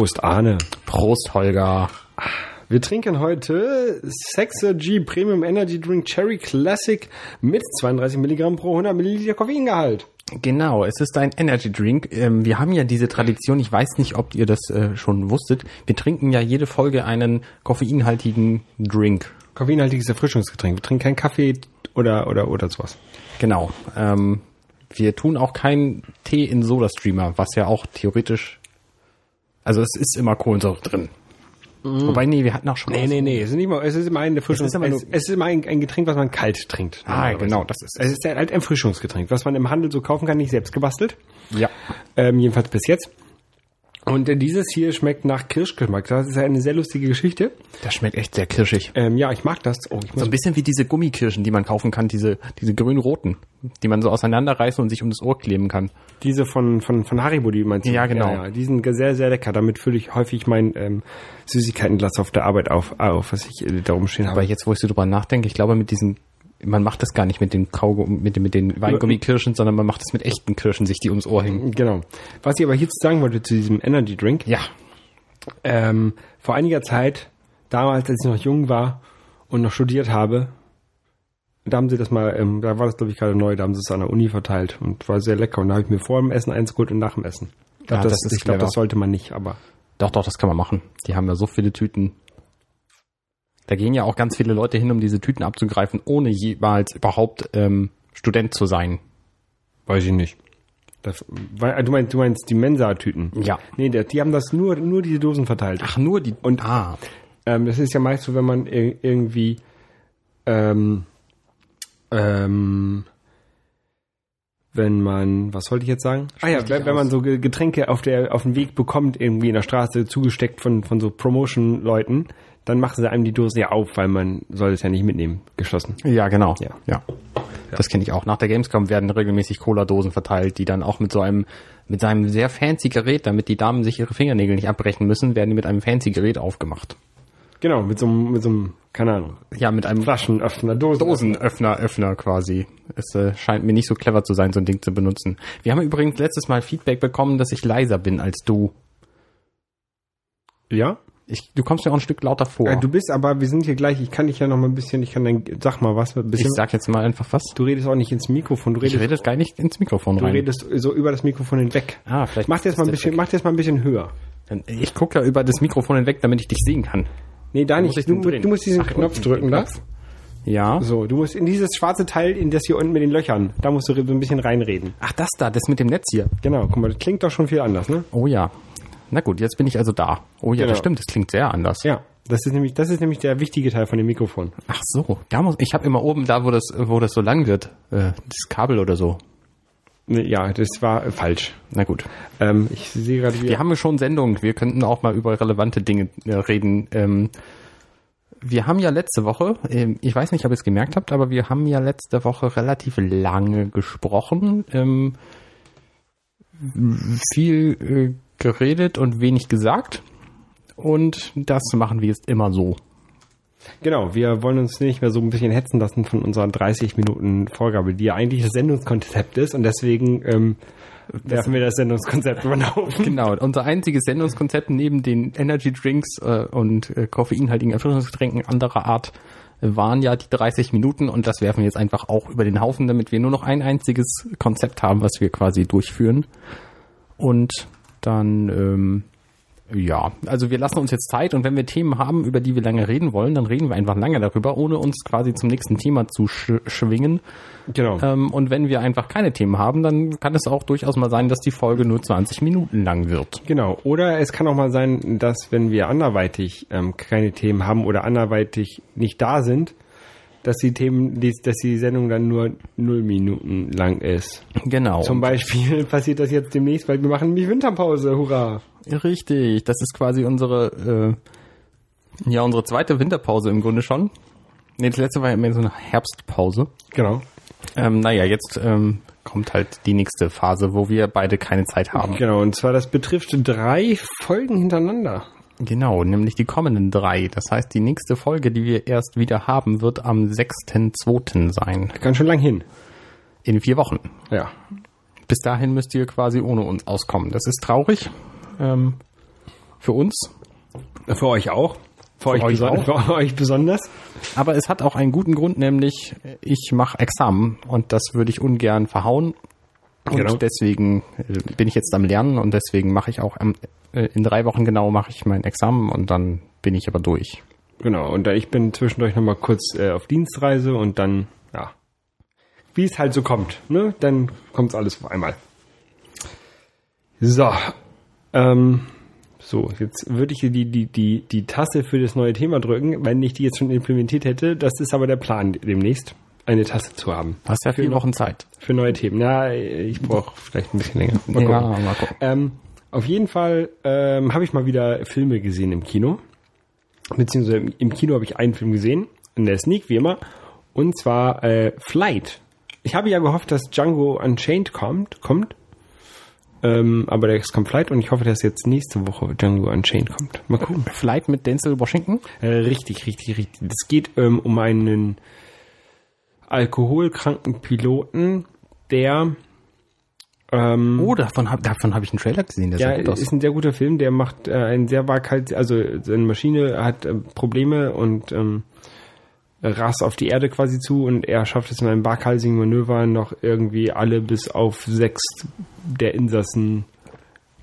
Prost, Arne. Prost, Holger. Wir trinken heute Sexergy Premium Energy Drink Cherry Classic mit 32 Milligramm pro 100 Milliliter Koffeingehalt. Genau, es ist ein Energy Drink. Ähm, wir haben ja diese Tradition, ich weiß nicht, ob ihr das äh, schon wusstet. Wir trinken ja jede Folge einen koffeinhaltigen Drink. Koffeinhaltiges Erfrischungsgetränk. Wir trinken keinen Kaffee oder, oder, oder sowas. Genau. Ähm, wir tun auch keinen Tee in Soda-Streamer, was ja auch theoretisch, also es ist immer Kohlensäure drin. Wobei, nee, wir hatten auch schon. Nee, nee, nee. Es ist, nicht mal, es ist immer ein Erfrischungs Es ist es, es ist immer ein, ein Getränk, was man kalt trinkt. Ah, genau, das ist Es ist halt ein Erfrischungsgetränk, was man im Handel so kaufen kann, nicht selbst gebastelt. Ja. Ähm, jedenfalls bis jetzt. Und dieses hier schmeckt nach Kirschgeschmack. Das ist eine sehr lustige Geschichte. Das schmeckt echt sehr kirschig. Ähm, ja, ich mag das. Oh, ich So ein bisschen wie diese Gummikirschen, die man kaufen kann, diese, diese grün-roten, die man so auseinanderreißen und sich um das Ohr kleben kann. Diese von, von, von Haribo, die meinst du? Ja, genau. Ja, ja, die sind sehr, sehr lecker. Damit fülle ich häufig mein ähm, Süßigkeitenglas auf der Arbeit auf, auf was ich äh, da rumstehen habe. Aber jetzt, wo ich so drüber nachdenke, ich glaube, mit diesen, man macht das gar nicht mit den Kaugummi, mit, den- mit den Weingummikirschen, sondern man macht das mit echten Kirschen, sich die ums Ohr hängen. Genau. Was ich aber hierzu sagen wollte zu diesem Energy Drink. Ja. Ähm, vor einiger Zeit, damals, als ich noch jung war und noch studiert habe, da haben sie das mal, ähm, da war das glaube ich gerade neu, da haben sie es an der Uni verteilt und war sehr lecker. Und da habe ich mir vor dem Essen eins geholt und nach dem Essen. Ich glaube, Ja, das, das ist ich glaube, das sollte man nicht, aber Doch, doch, das kann man machen. Die haben ja so viele Tüten. Da gehen ja auch ganz viele Leute hin, um diese Tüten abzugreifen, ohne jemals überhaupt ähm, Student zu sein. weiß ich nicht. Das, weil, äh, du meinst, du meinst die Mensa-Tüten? Ja. Nee, der, die haben das nur, nur diese Dosen verteilt. Ach, nur die. Und- ah, Ähm, das ist ja meist so, wenn man ir irgendwie ähm, ähm, wenn man, was wollte ich jetzt sagen? Ah ja, wenn, wenn man so Ge- Getränke auf der auf dem Weg bekommt, irgendwie in der Straße zugesteckt von von so Promotion-Leuten, dann machen sie einem die Dose ja auf, weil man soll es ja nicht mitnehmen, geschlossen. ja, genau. Ja. ja. Das kenne ich auch. Nach der Gamescom werden regelmäßig Cola-Dosen verteilt, die dann auch mit so einem, mit seinem sehr fancy Gerät, damit die Damen sich ihre Fingernägel nicht abbrechen müssen, werden die mit einem fancy Gerät aufgemacht. Genau, mit so einem, mit so einem, keine Ahnung, Ja, mit einem Flaschenöffner, Dosen. Dosenöffner, Öffner quasi. Es äh, scheint mir nicht so clever zu sein, so ein Ding zu benutzen. Wir haben übrigens letztes Mal Feedback bekommen, dass ich leiser bin als du. Ja? Ich, du kommst mir auch ein Stück lauter vor. Äh, Du bist aber, wir sind hier gleich, ich kann dich ja noch mal ein bisschen, ich kann dann, sag mal was, ein ich bisschen. sag jetzt mal einfach was. du redest auch nicht ins Mikrofon, du Ich redest, rede gar nicht ins Mikrofon du rein. redest so über das Mikrofon hinweg. ah, vielleicht Mach dir jetzt mal ein bisschen, mach dir jetzt mal ein bisschen höher. Ich gucke ja über das Mikrofon hinweg, damit ich dich sehen kann. Nee, da nicht. ich Du, du musst diesen Ach, Knopf drücken. Knopf. Ja. So, du musst in dieses schwarze Teil, in das hier unten mit den Löchern, da musst du so ein bisschen reinreden. Ach, das da, das mit dem Netz hier. Genau, guck mal, das klingt doch schon viel anders, ne? Oh ja. Na gut, jetzt bin ich also da. Oh ja, Genau. das stimmt, das klingt sehr anders. Ja. Das ist nämlich, das ist nämlich der wichtige Teil von dem Mikrofon. Ach so, da muss ich habe immer oben da, wo das wo das so lang wird, äh, das Kabel oder so. Ja, das war äh, falsch. Na gut. Ähm, ich sehe gerade, wie Wir haben schon Sendungen. Wir könnten auch mal über relevante Dinge äh, reden. Ähm, wir haben ja letzte Woche, ähm, ich weiß nicht, ob ihr es gemerkt habt, aber wir haben ja letzte Woche relativ lange gesprochen, ähm, viel äh, geredet und wenig gesagt. Und das machen wir jetzt immer so. Genau, wir wollen uns nicht mehr so ein bisschen hetzen lassen von unserer 30 Minuten Vorgabe, die ja eigentlich das Sendungskonzept ist und deswegen ähm, werfen wir das Sendungskonzept über den Haufen. Genau, unser einziges Sendungskonzept neben den Energy Drinks äh, und äh, koffeinhaltigen Erfrischungsgetränken anderer Art waren ja die 30 Minuten und das werfen wir jetzt einfach auch über den Haufen, damit wir nur noch ein einziges Konzept haben, was wir quasi durchführen. Und dann, ähm, ja, also wir lassen uns jetzt Zeit und wenn wir Themen haben, über die wir lange reden wollen, dann reden wir einfach lange darüber, ohne uns quasi zum nächsten Thema zu sch schwingen. Genau. Ähm, und wenn wir einfach keine Themen haben, dann kann es auch durchaus mal sein, dass die Folge nur 20 Minuten lang wird. Genau. Oder es kann auch mal sein, dass wenn wir anderweitig ähm, keine Themen haben oder anderweitig nicht da sind, dass die Themen, dass die Sendung dann nur null Minuten lang ist. Genau. Zum Beispiel passiert das jetzt demnächst, weil wir machen nämlich Winterpause. Hurra! Richtig, das ist quasi unsere, äh, ja, unsere zweite Winterpause im Grunde schon. Nee, das letzte war ja immer so eine Herbstpause. Genau. Ähm, naja, jetzt ähm, kommt halt die nächste Phase, wo wir beide keine Zeit haben. Genau. Und zwar, das betrifft drei Folgen hintereinander. Genau, nämlich die kommenden drei. Das heißt, die nächste Folge, die wir erst wieder haben, wird am 6.2. sein. Ganz schön lang hin. In vier Wochen. Ja. bis dahin müsst ihr quasi ohne uns auskommen. Das ist traurig ähm, für uns. Für euch auch. Für, für, euch, auch. für euch besonders. Aber es hat auch einen guten Grund, nämlich ich mache Examen und das würde ich ungern verhauen. Und genau. deswegen äh, bin ich jetzt am Lernen und deswegen mache ich auch in drei Wochen genau mache ich mein Examen und dann bin ich aber durch. Genau, und ich bin zwischendurch nochmal kurz äh, auf Dienstreise und dann, ja, wie es halt so kommt, ne? Dann kommt alles auf einmal. So, ähm, so, jetzt würde ich hier die, die, die, die Taste für das neue Thema drücken, wenn ich die jetzt schon implementiert hätte. Das ist aber der Plan demnächst, eine Taste zu haben. Hast ja vier Wochen Zeit. Für neue Themen. Ja, ich brauche vielleicht ein bisschen länger. Mal gucken. Ja, mal gucken. Ähm, auf jeden Fall ähm, habe ich mal wieder Filme gesehen im Kino. Beziehungsweise im Kino habe ich einen Film gesehen, in der Sneak, wie immer. Und zwar äh, Flight. Ich habe ja gehofft, dass Django Unchained kommt, kommt. Ähm, aber der kommt Flight und ich hoffe, dass jetzt nächste Woche Django Unchained kommt. Mal gucken. Flight mit Denzel Washington? Äh, richtig, richtig, richtig. Es geht ähm, um einen alkoholkranken Piloten, der ähm, oh, davon habe davon hab ich einen Trailer gesehen. Der ja, ist ein sehr guter Film. Der macht äh, ein sehr waghalsig, also seine Maschine hat äh, Probleme und ähm, rast auf die Erde quasi zu und er schafft es in einem waghalsigen Manöver noch irgendwie alle bis auf sechs der Insassen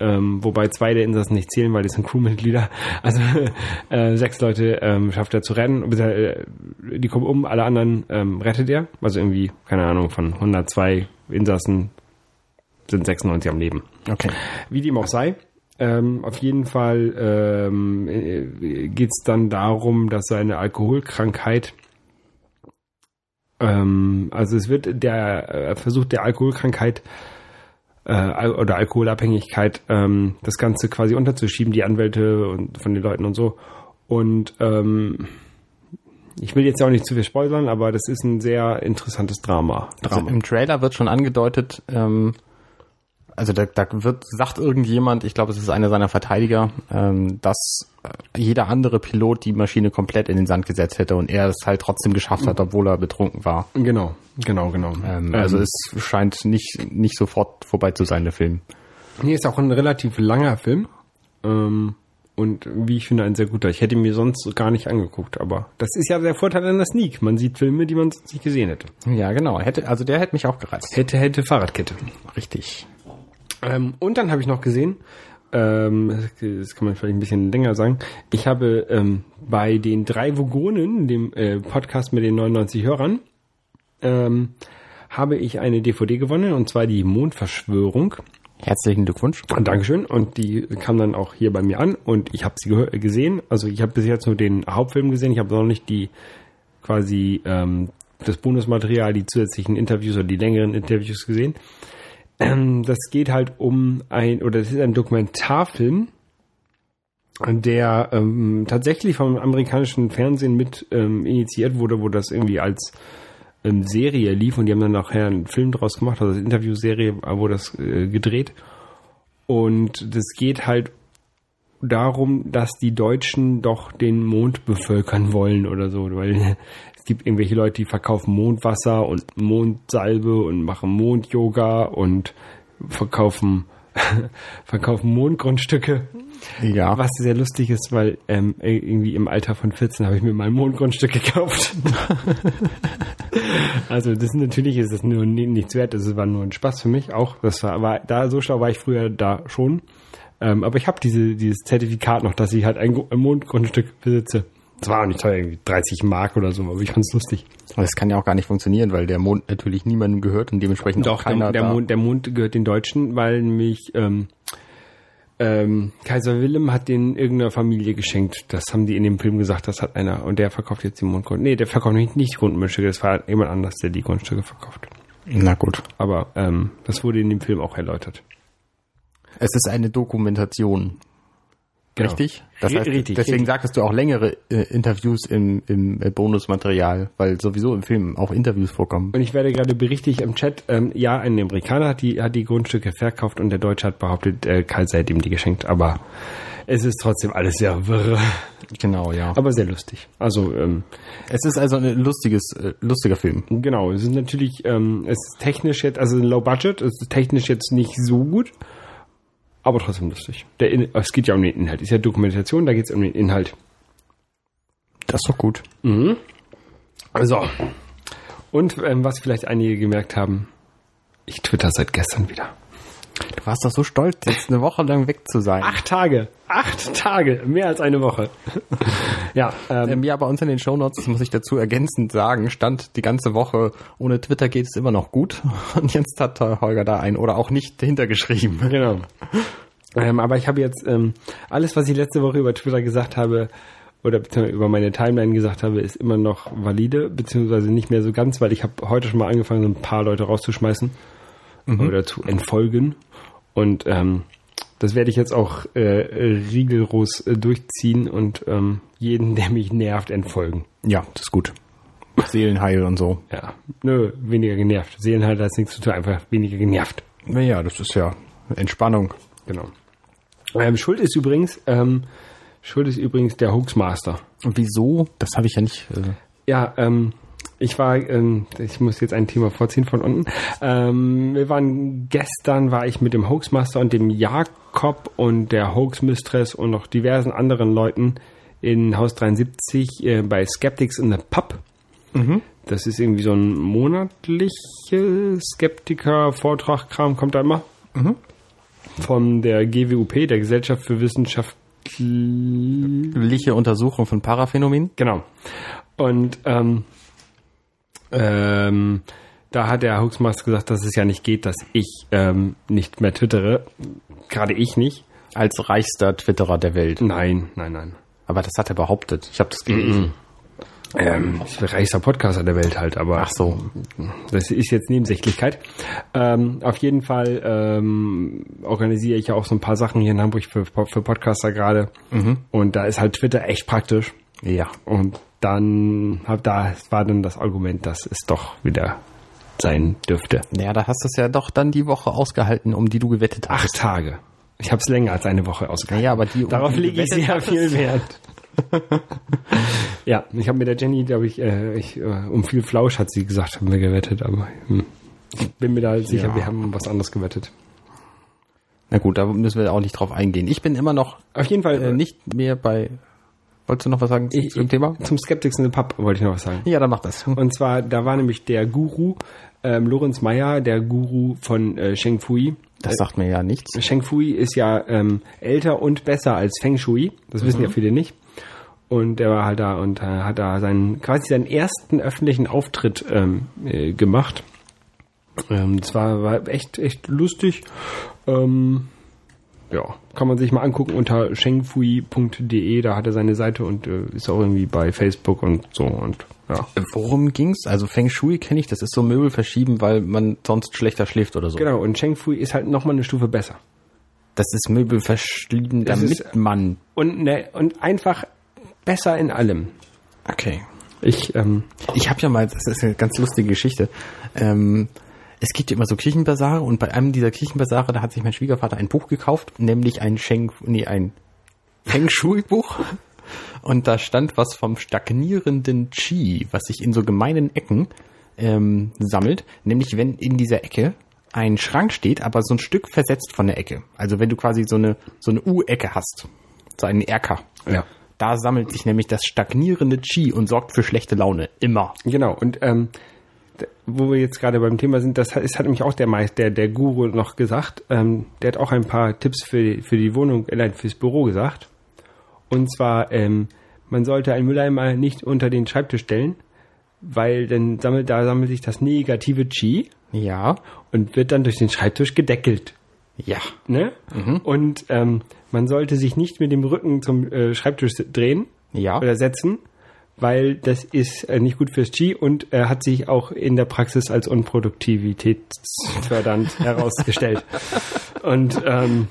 ähm, wobei zwei der Insassen nicht zählen, weil die sind Crewmitglieder. Also äh, sechs Leute ähm, schafft er zu rennen. Äh, die kommen um, alle anderen ähm, rettet er. Also irgendwie, keine Ahnung, von 102 Insassen sind 96 am Leben. Okay. Wie dem auch sei. Ähm, auf jeden Fall ähm, äh, geht es dann darum, dass seine Alkoholkrankheit, ähm, also es wird der äh, Versuch der Alkoholkrankheit äh, oder Alkoholabhängigkeit ähm, das Ganze quasi unterzuschieben, die Anwälte und von den Leuten und so. Und ähm, ich will jetzt ja auch nicht zu viel spoilern, aber das ist ein sehr interessantes Drama. Drama. Also Im Trailer wird schon angedeutet, ähm, also da, da wird, sagt irgendjemand, ich glaube, es ist einer seiner Verteidiger, ähm, dass jeder andere Pilot die Maschine komplett in den Sand gesetzt hätte und er es halt trotzdem geschafft hat, obwohl er betrunken war. Genau, genau, genau. Ähm, also ähm, es scheint nicht, nicht sofort vorbei zu sein, der Film. Nee, ist auch ein relativ langer Film. Ähm, und wie ich finde, ein sehr guter. Ich hätte mir sonst gar nicht angeguckt, aber das ist ja der Vorteil an der Sneak. Man sieht Filme, die man sonst nicht gesehen hätte. Ja, genau. Hätte, also der hätte mich auch gereizt. Hätte, hätte Fahrradkette. Richtig. Ähm, und dann habe ich noch gesehen, ähm, das kann man vielleicht ein bisschen länger sagen, ich habe ähm, bei den drei Vogonen, dem äh, Podcast mit den 99 Hörern, ähm, habe ich eine DVD gewonnen, und zwar die Mondverschwörung. Herzlichen Glückwunsch. Dankeschön. Und die kam dann auch hier bei mir an und ich habe sie gesehen. Also ich habe bis jetzt nur den Hauptfilm gesehen. Ich habe noch nicht die quasi ähm, das Bonusmaterial, die zusätzlichen Interviews oder die längeren Interviews gesehen. Ähm, das geht halt um ein, oder das ist ein Dokumentarfilm, der ähm, tatsächlich vom amerikanischen Fernsehen mit ähm, initiiert wurde, wo das irgendwie als ähm, Serie lief und die haben dann nachher einen Film draus gemacht, also eine Interviewserie, wo das äh, gedreht. Und das geht halt darum, dass die Deutschen doch den Mond bevölkern wollen oder so, weil gibt irgendwelche Leute, die verkaufen Mondwasser und Mondsalbe und machen Mondyoga und verkaufen verkaufen Mondgrundstücke. Ja. Was sehr lustig ist, weil ähm, irgendwie im Alter von 14 habe ich mir mal ein Mondgrundstück gekauft. also das natürlich ist es nur nichts wert, das war nur ein Spaß für mich auch. Das war, war da so schlau war ich früher da schon. Ähm, aber ich habe diese dieses Zertifikat noch, dass ich halt ein, ein Mondgrundstück besitze. Das war auch nicht teuer, irgendwie 30 Mark oder so, aber ich fand's lustig. Aber das kann ja auch gar nicht funktionieren, weil der Mond natürlich niemandem gehört und dementsprechend Doch, auch keiner der, der Mond, der Mond gehört den Deutschen, weil nämlich ähm, ähm, Kaiser Wilhelm hat den irgendeiner Familie geschenkt. Das haben die in dem Film gesagt, das hat einer. Und der verkauft jetzt die Mondgrund. Nee, der verkauft nicht, nicht die Grundstücke, das war jemand anders, der die Grundstücke verkauft. Na gut. Aber ähm, das wurde in dem Film auch erläutert. Es ist eine Dokumentation. Genau. Richtig? Das heißt, richtig, deswegen richtig. sagtest du auch längere äh, Interviews im, im äh, Bonusmaterial, weil sowieso im Film auch Interviews vorkommen. Und ich werde gerade berichtigt im Chat, ähm, ja, ein Amerikaner hat die, hat die Grundstücke verkauft und der Deutsche hat behauptet, äh, Kaiser hätte ihm die geschenkt, aber es ist trotzdem alles sehr wirr, Genau, ja. aber sehr lustig. Also ähm, Es ist also ein lustiges, äh, lustiger Film. genau, es ist natürlich, ähm, es ist technisch jetzt, also Low Budget, es ist technisch jetzt nicht so gut, aber trotzdem lustig. Der In es geht ja um den Inhalt, ist ja Dokumentation, da geht es um den Inhalt. Das ist doch gut. So. Und ähm, was vielleicht einige gemerkt haben, ich twitter seit gestern wieder. Du warst doch so stolz, jetzt eine Woche lang weg zu sein. Acht Tage. Acht Tage. Mehr als eine Woche. ja, ähm, Ähm, ja, bei uns in den Shownotes, das muss ich dazu ergänzend sagen, stand die ganze Woche, ohne Twitter geht es immer noch gut. Und jetzt hat Holger da ein oder auch nicht hintergeschrieben. genau. Ähm, aber ich habe jetzt ähm, alles, was ich letzte Woche über Twitter gesagt habe, oder beziehungsweise über meine Timeline gesagt habe, ist immer noch valide, beziehungsweise nicht mehr so ganz, weil ich habe heute schon mal angefangen, so ein paar Leute rauszuschmeißen oder zu entfolgen. Und ähm, das werde ich jetzt auch äh, rigoros äh, durchziehen und ähm, jeden, der mich nervt, entfolgen. Ja, das ist gut. Seelenheil und so. Ja, nö, weniger genervt. Seelenhalter hat nichts zu tun, einfach weniger genervt. Naja, das ist ja Entspannung. Genau. Ähm, Schuld ist übrigens, ähm, Schuld ist übrigens der Hoaxmaster. Und wieso? Das habe ich ja nicht. Äh, Ja, ähm, ich war, ähm, ich muss jetzt ein Thema vorziehen von unten. Ähm, wir waren gestern, war ich mit dem Hoaxmaster und dem Jakob und der Hoaxmistress und noch diversen anderen Leuten in Haus 73 äh, bei Skeptics in the Pub. Das ist irgendwie so ein monatlicher Skeptiker-Vortrag-Kram, kommt da immer. Von der GWUP, der Gesellschaft für Wissenschaft liche Untersuchung von Paraphänomenen. Genau. Und ähm, ähm, da hat der Hoaxmaster gesagt, dass es ja nicht geht, dass ich ähm, nicht mehr twittere. Gerade ich nicht. Als reichster Twitterer der Welt. Nein, nein, nein. Aber das hat er behauptet. Ich habe das gelesen. Ähm, ich bin reichster Podcaster der Welt halt, aber Ach so. das ist jetzt Nebensächlichkeit. Ähm, auf jeden Fall ähm, organisiere ich ja auch so ein paar Sachen hier in Hamburg für, für Podcaster gerade. Und da ist halt Twitter echt praktisch. Ja. Und dann hab, da war dann das Argument, dass es doch wieder sein dürfte. Naja, da hast du es ja doch dann die Woche ausgehalten, um die du gewettet hast. Acht Tage. Ich habe es länger als eine Woche ausgehalten. Naja, aber die um Darauf die lege ich sehr viel Wert. ja, ich habe mit der Jenny, glaube ich, äh, ich, äh, um viel Flausch hat sie gesagt, haben wir gewettet, aber hm. ich bin mir da sicher, Ja. wir haben was anderes gewettet. Na gut, da müssen wir auch nicht drauf eingehen. Ich bin immer noch Auf jeden Fall äh, nicht mehr bei. Wolltest du noch was sagen ich, zu dem Thema? Zum Skeptics in the Pub wollte ich noch was sagen. Ja, dann mach das. Und zwar, da war nämlich der Guru, ähm, Lorenz Meyer, der Guru von äh, Sheng Fui. Das sagt mir ja nichts. Sheng Fui ist ja ähm, älter und besser als Feng Shui. Das wissen ja viele nicht. Und der war halt da und äh, hat da seinen quasi seinen ersten öffentlichen Auftritt ähm, äh, gemacht. Ähm, das war, war echt echt lustig. Ähm, ja, kann man sich mal angucken unter shengfui.de. Da hat er seine Seite und äh, ist auch irgendwie bei Facebook und so und ja. Worum ging's? Also Feng Shui kenne ich, das ist so Möbel verschieben, weil man sonst schlechter schläft oder so. Genau, und Sheng Fui ist halt nochmal eine Stufe besser. Das ist Möbel verschieben, damit ist- man. Und, ne, und einfach besser in allem. Okay. Ich, ähm, Ich habe ja mal, das ist eine ganz lustige Geschichte. Ähm, es gibt ja immer so Kirchenbasare und bei einem dieser Kirchenbasare, da hat sich mein Schwiegervater ein Buch gekauft, nämlich ein Sheng, nee, ein Feng Shui Buch. Und da stand was vom stagnierenden Qi, was sich in so gemeinen Ecken ähm, sammelt. Nämlich wenn in dieser Ecke ein Schrank steht, aber so ein Stück versetzt von der Ecke. Also wenn du quasi so eine, so eine U-Ecke hast, so einen Erker. ja. Da sammelt sich nämlich das stagnierende Qi und sorgt für schlechte Laune. Immer. Genau, und ähm, wo wir jetzt gerade beim Thema sind, das hat, es hat nämlich auch der Meister, der, der Guru noch gesagt. Ähm, der hat auch ein paar Tipps für, die- für die Wohnung, äh, nein, fürs Büro gesagt. Und zwar, ähm, man sollte einen Mülleimer nicht unter den Schreibtisch stellen, weil dann sammelt, da sammelt sich das negative Qi Ja. und wird dann durch den Schreibtisch gedeckelt. Ja. Ne? Und ähm, man sollte sich nicht mit dem Rücken zum äh, Schreibtisch drehen Ja. oder setzen, weil das ist äh, nicht gut fürs Qi und äh, hat sich auch in der Praxis als unproduktivitätsfördernd herausgestellt. Und ähm,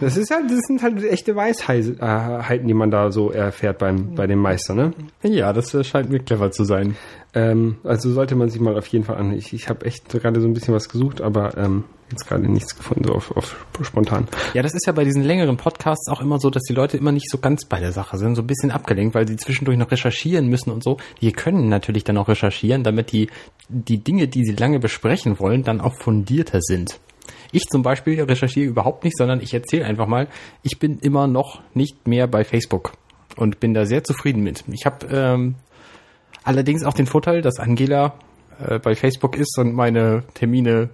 Das ist halt, das sind halt echte Weisheiten, die man da so erfährt beim, bei dem Meister, ne? Ja, das äh, scheint mir clever zu sein. Ähm, also sollte man sich mal auf jeden Fall an. Ich, ich habe echt gerade so ein bisschen was gesucht, aber ähm, jetzt gerade nichts gefunden, so auf, auf spontan. Ja, das ist ja bei diesen längeren Podcasts auch immer so, dass die Leute immer nicht so ganz bei der Sache sind, so ein bisschen abgelenkt, weil sie zwischendurch noch recherchieren müssen und so. Die können natürlich dann auch recherchieren, damit die, die Dinge, die sie lange besprechen wollen, dann auch fundierter sind. Ich zum Beispiel recherchiere überhaupt nicht, sondern ich erzähle einfach mal, ich bin immer noch nicht mehr bei Facebook und bin da sehr zufrieden mit. Ich habe ähm, allerdings auch den Vorteil, dass Angela äh, bei Facebook ist und meine Termine,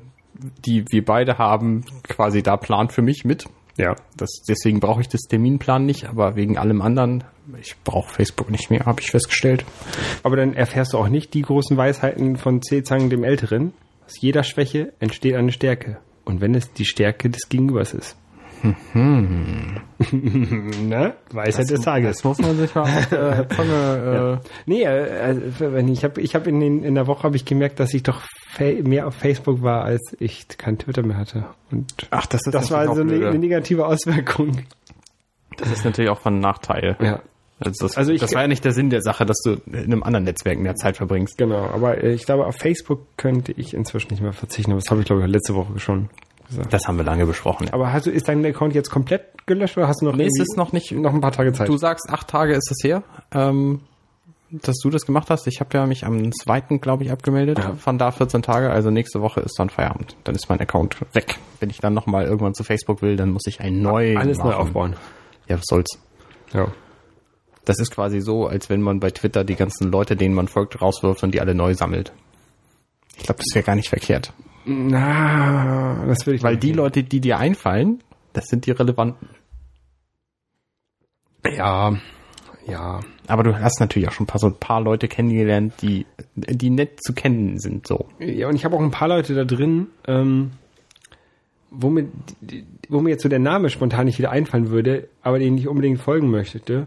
die wir beide haben, quasi da plant für mich mit. Ja. Das, deswegen brauche ich das Terminplan nicht, aber wegen allem anderen, ich brauche Facebook nicht mehr, habe ich festgestellt. Aber dann erfährst du auch nicht die großen Weisheiten von Zezang dem Älteren. Aus jeder Schwäche entsteht eine Stärke. Und wenn es die Stärke des Gegenübers ist. ne? Weisheit des Tages. Das muss man sich mal auf der Zunge, Ja. äh, Nee, äh, äh, wenn ich habe ich hab in, den, in der Woche habe ich gemerkt, dass ich doch mehr auf Facebook war, als ich kein Twitter mehr hatte. Und Ach, das ist das war natürlich so auch eine, eine negative Auswirkung. Das ist natürlich auch von Nachteil. Ja. Also das, Also ich- das war ja nicht der Sinn der Sache, dass du in einem anderen Netzwerk mehr Zeit verbringst. Genau, aber ich glaube, auf Facebook könnte ich inzwischen nicht mehr verzichten. Aber das habe ich, glaube ich, letzte Woche schon gesagt. Das haben wir lange besprochen. Aber hast du, ist dein Account jetzt komplett gelöscht oder hast du noch, Nee, es ist noch nicht. noch ein paar Tage Zeit? Du sagst, acht Tage ist es her, ähm, dass du das gemacht hast. Ich habe ja mich am zweiten, glaube ich, abgemeldet. Ja. Von da 14 Tage. Also nächste Woche ist dann Feierabend. Dann ist mein Account weg. Wenn ich dann nochmal irgendwann zu Facebook will, dann muss ich einen neuen Alles neu machen. aufbauen. Ja, was soll's. Ja. Das ist quasi so, als wenn man bei Twitter die ganzen Leute, denen man folgt, rauswirft und die alle neu sammelt. Ich glaube, das wäre gar nicht verkehrt. Na, das will ich Weil die Leute, die dir einfallen, das sind die relevanten. Ja, ja. Aber du hast natürlich auch schon ein paar, so ein paar Leute kennengelernt, die, die nett zu kennen sind, so. Ja, und ich habe auch ein paar Leute da drin, ähm, wo, mir, wo mir jetzt so der Name spontan nicht wieder einfallen würde, aber den ich unbedingt folgen möchte.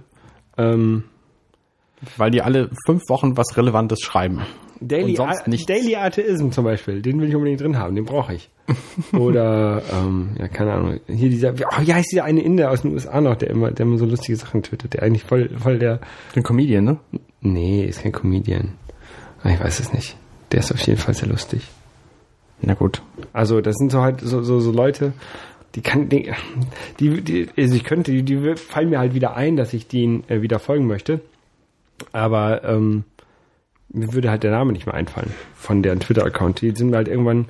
Ähm, Weil die alle fünf Wochen was Relevantes schreiben. Daily. Daily Atheism zum Beispiel, den will ich unbedingt drin haben, den brauche ich. Oder, ähm, ja, keine Ahnung, hier dieser, oh, wie heißt dieser eine Inder aus den USA noch, der immer, der immer so lustige Sachen twittert, der eigentlich voll, voll der, Den Comedian, ne? nee, ist kein Comedian. Ah, Ich weiß es nicht. Der ist auf jeden Fall sehr lustig. Na gut. Also das sind so halt so, so, so Leute, die kann, die, die, die also ich könnte, die, die fallen mir halt wieder ein, dass ich denen äh, wieder folgen möchte. Aber ähm, mir würde halt der Name nicht mehr einfallen von deren Twitter-Account. Die sind mir halt irgendwann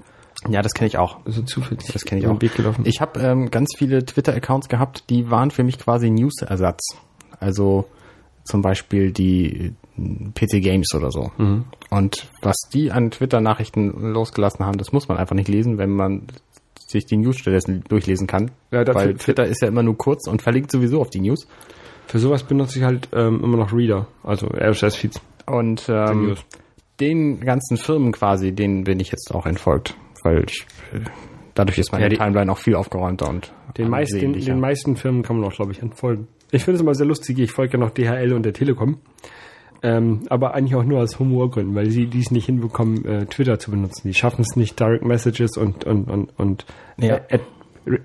Ja, das kenne ich auch. so zufällig Das kenne ich auch. Weg gelaufen. Ich habe ähm, ganz viele Twitter-Accounts gehabt, die waren für mich quasi News-Ersatz. Also zum Beispiel die äh, PC Games oder so. Und was die an Twitter-Nachrichten losgelassen haben, das muss man einfach nicht lesen, wenn man sich die News stattdessen durchlesen kann. Ja, dafür- Weil Twitter ist ja immer nur kurz und verlinkt sowieso auf die News. Für sowas benutze ich halt ähm, immer noch Reader, also RSS-Feeds. Und ähm, den ganzen Firmen quasi, denen bin ich jetzt auch entfolgt. Weil ich, äh, dadurch ist meine Ja, die- Timeline auch viel aufgeräumter und Den, meisten, den meisten Firmen kann man auch, glaube ich, entfolgen. Ich finde es immer sehr lustig, ich folge ja noch DHL und der Telekom. Ähm, aber eigentlich auch nur aus Humorgründen, weil sie dies nicht hinbekommen, äh, Twitter zu benutzen. Die schaffen es nicht, Direct Messages und, und, und, und Ja. Ad,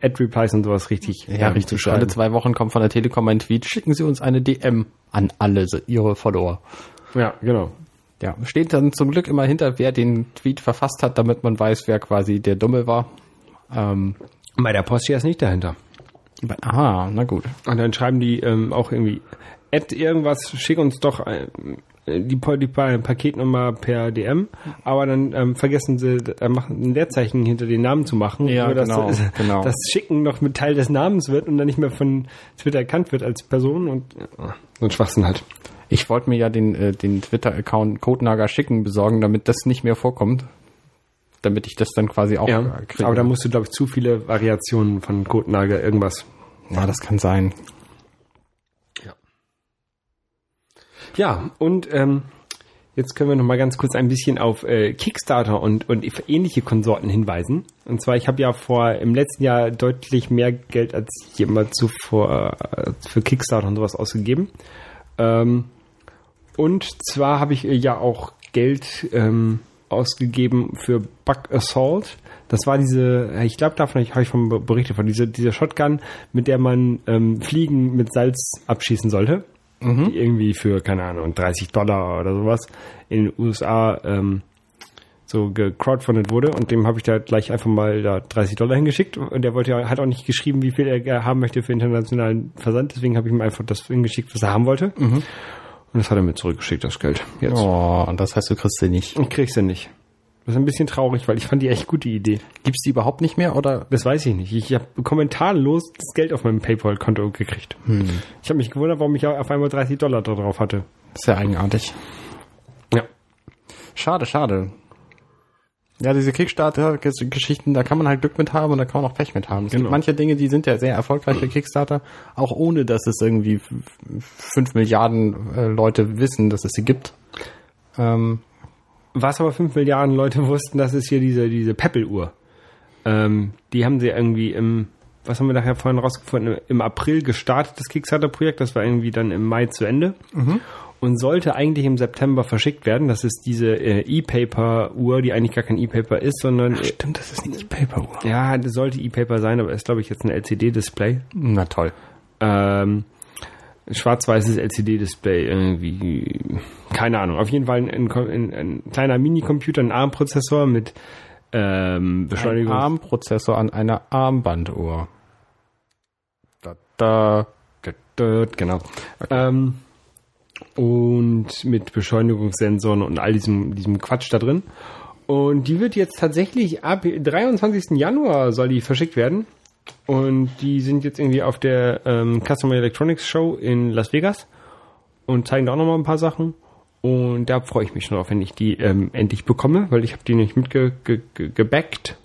Ad-Replies und sowas richtig, Ja, ähm, richtig. zu Alle zwei Wochen kommt von der Telekom ein Tweet, schicken Sie uns eine DM an alle Ihre Follower. Ja, genau. Ja, steht dann zum Glück immer hinter, wer den Tweet verfasst hat, damit man weiß, wer quasi der Dumme war. Ähm, Bei der Post ist nicht dahinter. aha, na gut. Und dann schreiben die ähm, auch irgendwie, Ad irgendwas, schick uns doch äh, die, die Pa- Paketnummer per DM, aber dann ähm, vergessen sie, äh, machen ein Leerzeichen hinter den Namen zu machen, Ja, nur dass genau, das, genau. das Schicken noch mit Teil des Namens wird und dann nicht mehr von Twitter erkannt wird als Person und äh, so ein Schwachsinn halt. Ich wollte mir ja den, äh, den Twitter-Account Codenager schicken besorgen, damit das nicht mehr vorkommt. Damit ich das dann quasi auch Ja, äh, kriege. aber da musst du, glaube ich, zu viele Variationen von Codenager irgendwas. ja, das kann sein. Ja, und ähm, jetzt können wir noch mal ganz kurz ein bisschen auf äh, Kickstarter und, und ähnliche Konsorten hinweisen. Und zwar, ich habe ja vor im letzten Jahr deutlich mehr Geld als jemand zuvor äh, für Kickstarter und sowas ausgegeben. Ähm, und zwar habe ich äh, ja auch Geld ähm, ausgegeben für Bug Assault. Das war diese, ich glaube, davon habe ich von berichtet, von dieser, dieser Shotgun, mit der man ähm, Fliegen mit Salz abschießen sollte. Mhm. Die irgendwie für, keine Ahnung, 30 Dollar oder sowas in den USA ähm, so gecrowdfundet wurde und dem habe ich da gleich einfach mal da 30 Dollar hingeschickt und der wollte ja, hat auch nicht geschrieben, wie viel er haben möchte für internationalen Versand, deswegen habe ich ihm einfach das hingeschickt, was er haben wollte. Mhm. Und das hat er mir zurückgeschickt, das Geld. Jetzt. Oh, und das heißt, du kriegst sie nicht. Ich krieg sie nicht. Das ist ein bisschen traurig, weil ich fand die echt gute Idee. Gibt's die überhaupt nicht mehr oder? Das weiß ich nicht. Ich habe kommentarlos das Geld auf meinem PayPal-Konto gekriegt. Hm. Ich habe mich gewundert, warum ich auf einmal 30 Dollar da drauf hatte. Sehr eigenartig. Ja. Schade, schade. Ja, diese Kickstarter-Geschichten, da kann man halt Glück mit haben und da kann man auch Pech mit haben. Es genau. gibt manche Dinge, die sind ja sehr erfolgreich für Kickstarter, auch ohne, dass es irgendwie fünf Milliarden äh, Leute wissen, dass es sie gibt. Ähm, Was aber fünf Milliarden Leute wussten, das ist hier diese, diese Peppel-Uhr. Ähm, die haben sie irgendwie im, was haben wir nachher vorhin rausgefunden, im April gestartet, das Kickstarter-Projekt, das war irgendwie dann im Mai zu Ende. Mhm und sollte eigentlich im September verschickt werden. Das ist diese äh, E-Paper-Uhr, die eigentlich gar kein E-Paper ist, sondern. Ach, stimmt, das ist eine E-Paper-Uhr. Ja, das sollte E-Paper sein, aber ist, glaube ich, jetzt ein LCD-Display. Na toll. Ähm, schwarz-weißes LCD-Display irgendwie, keine Ahnung. Auf jeden Fall ein, ein, ein kleiner Minicomputer, ein ARM-Prozessor mit ähm, Beschleunigung. Ein ARM-Prozessor an einer Armbanduhr. Da, da, da, da genau. Okay. Ähm, und mit Beschleunigungssensoren und all diesem, diesem Quatsch da drin. Und die wird jetzt tatsächlich ab 23. Januar soll die verschickt werden. Und die sind jetzt irgendwie auf der ähm, Customer Electronics Show in Las Vegas und zeigen da auch nochmal ein paar Sachen. Und da freue ich mich schon drauf, wenn ich die ähm, endlich bekomme, weil ich habe die nicht mitgebackt.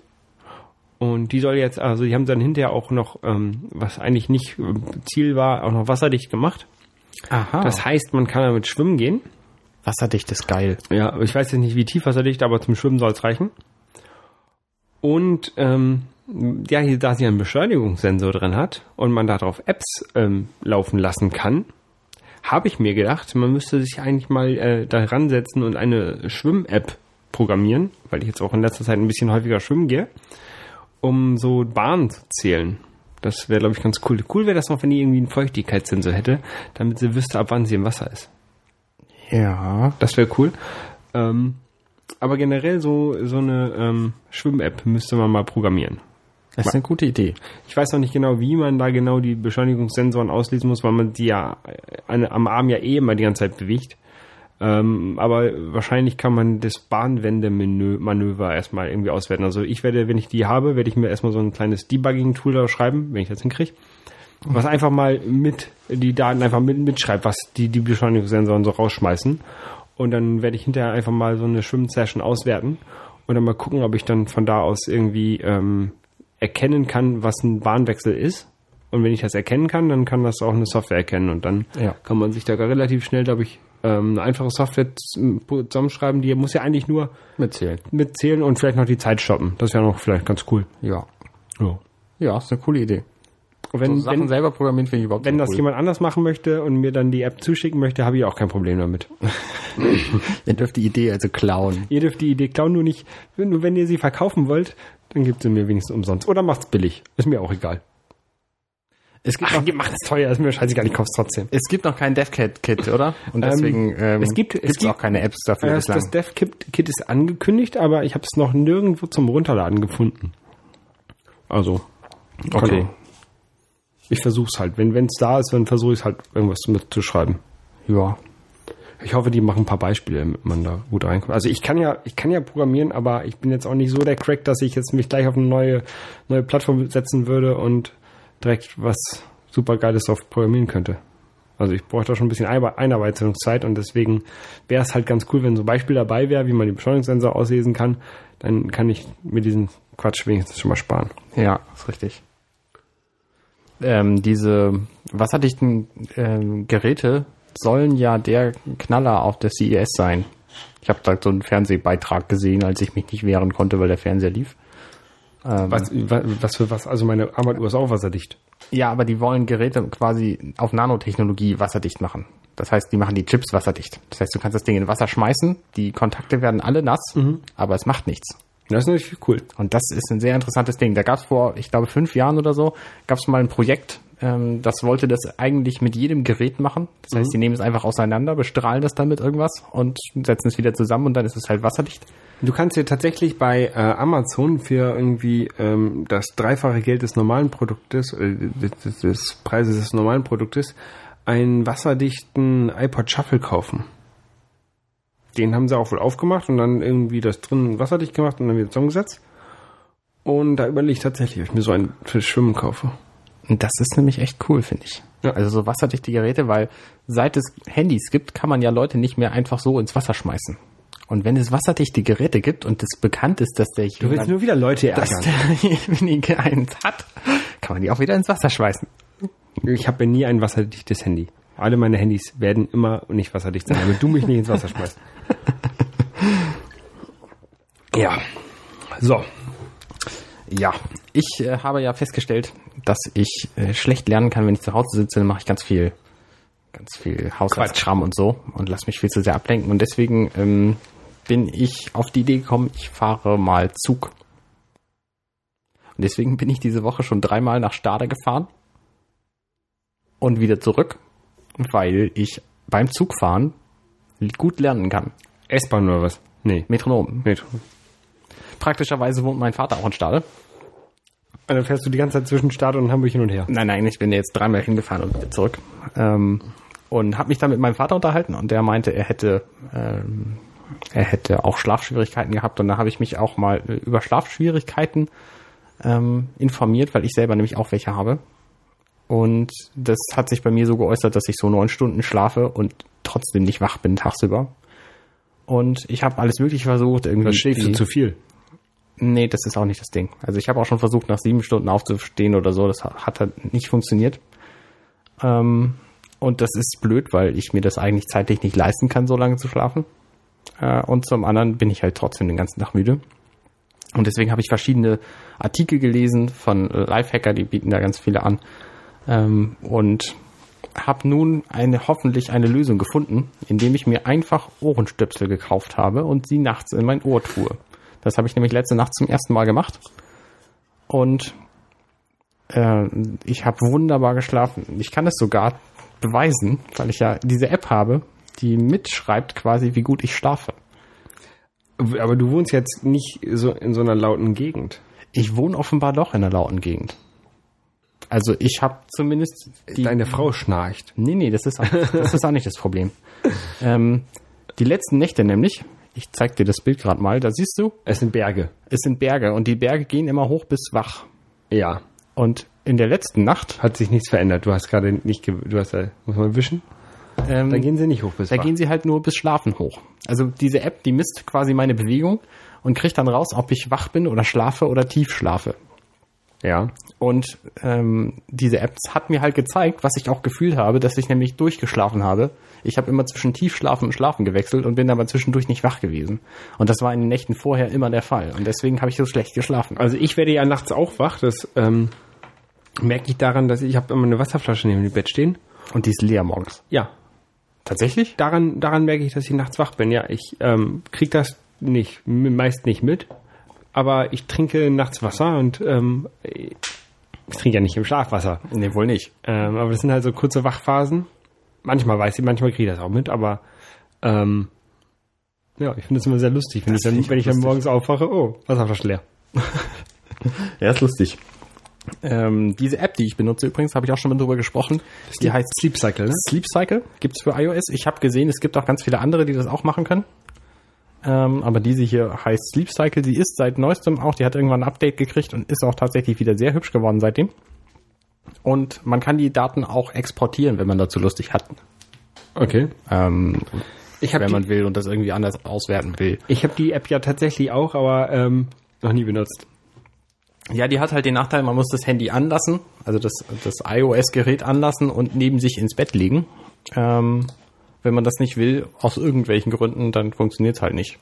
Und die soll jetzt, also die haben dann hinterher auch noch, ähm, was eigentlich nicht äh, Ziel war, auch noch wasserdicht gemacht. Aha. Das heißt, man kann damit schwimmen gehen. Wasserdicht ist geil. Ja, ich weiß jetzt nicht, wie tief wasserdicht, aber zum Schwimmen soll es reichen. Und ähm, ja, hier, da sie einen Beschleunigungssensor drin hat und man darauf Apps ähm, laufen lassen kann, habe ich mir gedacht, man müsste sich eigentlich mal äh, daran setzen und eine Schwimm-App programmieren, weil ich jetzt auch in letzter Zeit ein bisschen häufiger schwimmen gehe, um so Bahnen zu zählen. Das wäre, glaube ich, ganz cool. Cool wäre das noch, wenn die irgendwie einen Feuchtigkeitssensor hätte, damit sie wüsste, ab wann sie im Wasser ist. Ja. Das wäre cool. Ähm, aber generell so, so eine ähm, Schwimm-App müsste man mal programmieren. Das ist eine gute Idee. Ich weiß noch nicht genau, wie man da genau die Beschleunigungssensoren auslesen muss, weil man die ja am Arm ja eh immer die ganze Zeit bewegt. Ähm, aber wahrscheinlich kann man das Bahnwendemanöver erstmal irgendwie auswerten. Also ich werde, wenn ich die habe, werde ich mir erstmal so ein kleines Debugging-Tool da schreiben, wenn ich das hinkriege. Was einfach mal mit die Daten einfach mit, mitschreibt, was die, die Beschleunigungssensoren so rausschmeißen. Und dann werde ich hinterher einfach mal so eine Schwimm-Session auswerten und dann mal gucken, ob ich dann von da aus irgendwie ähm, erkennen kann, was ein Bahnwechsel ist. Und wenn ich das erkennen kann, dann kann das auch eine Software erkennen und dann ja. kann man sich da relativ schnell, glaube ich, ähm, eine einfache Software zusammenschreiben, die muss ja eigentlich nur mitzählen. mitzählen und vielleicht noch die Zeit stoppen. Das wäre noch vielleicht ganz cool. Ja. Ja, ja ist eine coole Idee. wenn, so Sachen wenn, selber programmieren finde ich überhaupt Wenn das cool. jemand anders machen möchte und mir dann die App zuschicken möchte, habe ich auch kein Problem damit. ihr dürft die Idee also klauen. Ihr dürft die Idee klauen, nur nicht, nur wenn ihr sie verkaufen wollt, dann gibt sie mir wenigstens umsonst. Oder macht's billig. Ist mir auch egal. Es gibt Ach, noch, macht es teuer, ist mir scheißegal, ich kauf's trotzdem. Es gibt noch kein DevKit-Kit, oder? Und deswegen ähm, es gibt, es gibt auch keine Apps dafür äh, bislang. Das DevKit ist angekündigt, aber ich habe es noch nirgendwo zum Runterladen gefunden. Also, okay. Ich versuch's halt. Wenn es da ist, dann versuche ich halt irgendwas mitzuschreiben. Ja. Ich hoffe, die machen ein paar Beispiele, damit man da gut reinkommt. Also ich kann ja, ich kann ja programmieren, aber ich bin jetzt auch nicht so der Crack, dass ich jetzt mich gleich auf eine neue, neue Plattform setzen würde und direkt was super Geiles auf programmieren könnte. Also ich bräuchte da schon ein bisschen Einarbeitungszeit und deswegen wäre es halt ganz cool, wenn so ein Beispiel dabei wäre, wie man den Beschleunigungssensor auslesen kann. Dann kann ich mir diesen Quatsch wenigstens schon mal sparen. Ja, ist richtig. Ähm, diese wasserdichten ähm, Geräte sollen ja der Knaller auf der CES sein. Ich habe da so einen Fernsehbeitrag gesehen, als ich mich nicht wehren konnte, weil der Fernseher lief. Ähm, was, was für was? Also meine Armbanduhr ist auch wasserdicht. Ja, aber die wollen Geräte quasi auf Nanotechnologie wasserdicht machen. Das heißt, die machen die Chips wasserdicht. Das heißt, du kannst das Ding in Wasser schmeißen, die Kontakte werden alle nass, aber es macht nichts. Das ist natürlich cool. Und das ist ein sehr interessantes Ding. Da gab es vor, ich glaube, fünf Jahren oder so, gab es mal ein Projekt, ähm, das wollte das eigentlich mit jedem Gerät machen. Das heißt, die nehmen es einfach auseinander, bestrahlen das dann mit irgendwas und setzen es wieder zusammen und dann ist es halt wasserdicht. Du kannst dir tatsächlich bei äh, Amazon für irgendwie ähm, das dreifache Geld des normalen Produktes, äh, des, des Preises des normalen Produktes, einen wasserdichten iPod Shuffle kaufen. Den haben sie auch wohl aufgemacht und dann irgendwie das drin wasserdicht gemacht und dann wieder zusammengesetzt. Und da überlege ich tatsächlich, ob ich mir so einen für Schwimmen kaufe. Und das ist nämlich echt cool, finde ich. Ja. Also so wasserdichte Geräte, weil seit es Handys gibt, kann man ja Leute nicht mehr einfach so ins Wasser schmeißen. Und wenn es wasserdichte Geräte gibt und es bekannt ist, dass der Du willst nur wieder Leute dass ärgern. derjenige eins hat, kann man die auch wieder ins Wasser schmeißen. Ich habe ja nie ein wasserdichtes Handy. Alle meine Handys werden immer nicht wasserdicht sein, damit du mich nicht ins Wasser schmeißt. Ja. So. Ja, ich äh, habe ja festgestellt, dass ich äh, schlecht lernen kann, wenn ich zu Hause sitze, dann mache ich ganz viel, ganz viel Haushaltskram und so und lass mich viel zu sehr ablenken. Und deswegen ähm, bin ich auf die Idee gekommen, ich fahre mal Zug. Und deswegen bin ich diese Woche schon dreimal nach Stade gefahren und wieder zurück, weil ich beim Zugfahren gut lernen kann. S-Bahn oder was? Nee. Metronom. Metro. Praktischerweise wohnt mein Vater auch in Stade. Und dann fährst du die ganze Zeit zwischen Stade und Hamburg hin und her. Nein, nein, ich bin jetzt dreimal hingefahren und wieder zurück. Ähm, und habe mich dann mit meinem Vater unterhalten und der meinte, er hätte, ähm, er hätte auch Schlafschwierigkeiten gehabt und da habe ich mich auch mal äh, über Schlafschwierigkeiten ähm, informiert, weil ich selber nämlich auch welche habe. Und das hat sich bei mir so geäußert, dass ich so neun Stunden schlafe und trotzdem nicht wach bin tagsüber. Und ich habe alles Mögliche versucht. Irgendwie Dann schläfst du zu viel. Nee, das ist auch nicht das Ding. Also ich habe auch schon versucht, nach sieben Stunden aufzustehen oder so. Das hat halt nicht funktioniert. Ähm, und das ist blöd, weil ich mir das eigentlich zeitlich nicht leisten kann, so lange zu schlafen. Äh, und zum anderen bin ich halt trotzdem den ganzen Tag müde. Und deswegen habe ich verschiedene Artikel gelesen von Lifehacker, die bieten da ganz viele an. Ähm, und habe nun eine hoffentlich eine Lösung gefunden, indem ich mir einfach Ohrenstöpsel gekauft habe und sie nachts in mein Ohr tue. Das habe ich nämlich letzte Nacht zum ersten Mal gemacht. Und äh, ich habe wunderbar geschlafen. Ich kann es sogar beweisen, weil ich ja diese App habe, die mitschreibt quasi, wie gut ich schlafe. Aber du wohnst jetzt nicht so in so einer lauten Gegend. Ich wohne offenbar doch in einer lauten Gegend. Also ich habe zumindest die Deine Frau schnarcht. Nee, nee, das ist auch, das ist auch nicht das Problem. Ähm, die letzten Nächte nämlich, ich zeig dir das Bild gerade mal, da siehst du, Es sind Berge. es sind Berge und die Berge gehen immer hoch bis wach. Ja. Und in der letzten Nacht, Hat sich nichts verändert. Du hast gerade nicht, du hast, äh, muss man wischen? ähm, Dann gehen sie nicht hoch bis da wach. gehen sie halt nur bis Schlafen hoch. Also diese App, die misst quasi meine Bewegung und kriegt dann raus, ob ich wach bin oder schlafe oder tief schlafe. Ja. Und ähm, diese Apps hat mir halt gezeigt, was ich auch gefühlt habe, dass ich nämlich durchgeschlafen habe. Ich habe immer zwischen Tiefschlafen und Schlafen gewechselt und bin aber zwischendurch nicht wach gewesen. Und das war in den Nächten vorher immer der Fall. Und deswegen habe ich so schlecht geschlafen. Also ich werde ja nachts auch wach. Das ähm, merke ich daran, dass ich, habe immer eine Wasserflasche neben dem Bett stehen. Und die ist leer morgens. Ja. Tatsächlich? Daran, daran merke ich, dass ich nachts wach bin. Ja, ich ähm, krieg das nicht, meist nicht mit. Aber ich trinke nachts Wasser und ähm, ich trinke ja nicht im Schlafwasser. Nee, wohl nicht. Ähm, aber das sind halt so kurze Wachphasen. Manchmal weiß ich, manchmal kriege ich das auch mit, aber ähm, ja, ich finde es immer sehr lustig, wenn Das ich dann, wenn ich dann morgens aufwache, oh, Wasserflasche leer. Ja, ist lustig. Ähm, diese App, die ich benutze übrigens, habe ich auch schon mal drüber gesprochen. Die heißt Sleep Cycle, ne? Sleep Cycle gibt's für iOS. Ich habe gesehen, es gibt auch ganz viele andere, die das auch machen können. Ähm, aber diese hier heißt Sleep Cycle. Sie ist seit neuestem auch, die hat irgendwann ein Update gekriegt und ist auch tatsächlich wieder sehr hübsch geworden seitdem. Und man kann die Daten auch exportieren, wenn man dazu lustig hat. Okay. Ähm, Ich habe wenn die, man will und das irgendwie anders auswerten will. ich hab die App ja tatsächlich auch, aber ähm, noch nie benutzt. Ja, die hat halt den Nachteil, man muss das Handy anlassen, also das, das iOS-Gerät anlassen und neben sich ins Bett legen. Ähm, wenn man das nicht will, aus irgendwelchen Gründen, dann funktioniert es halt nicht.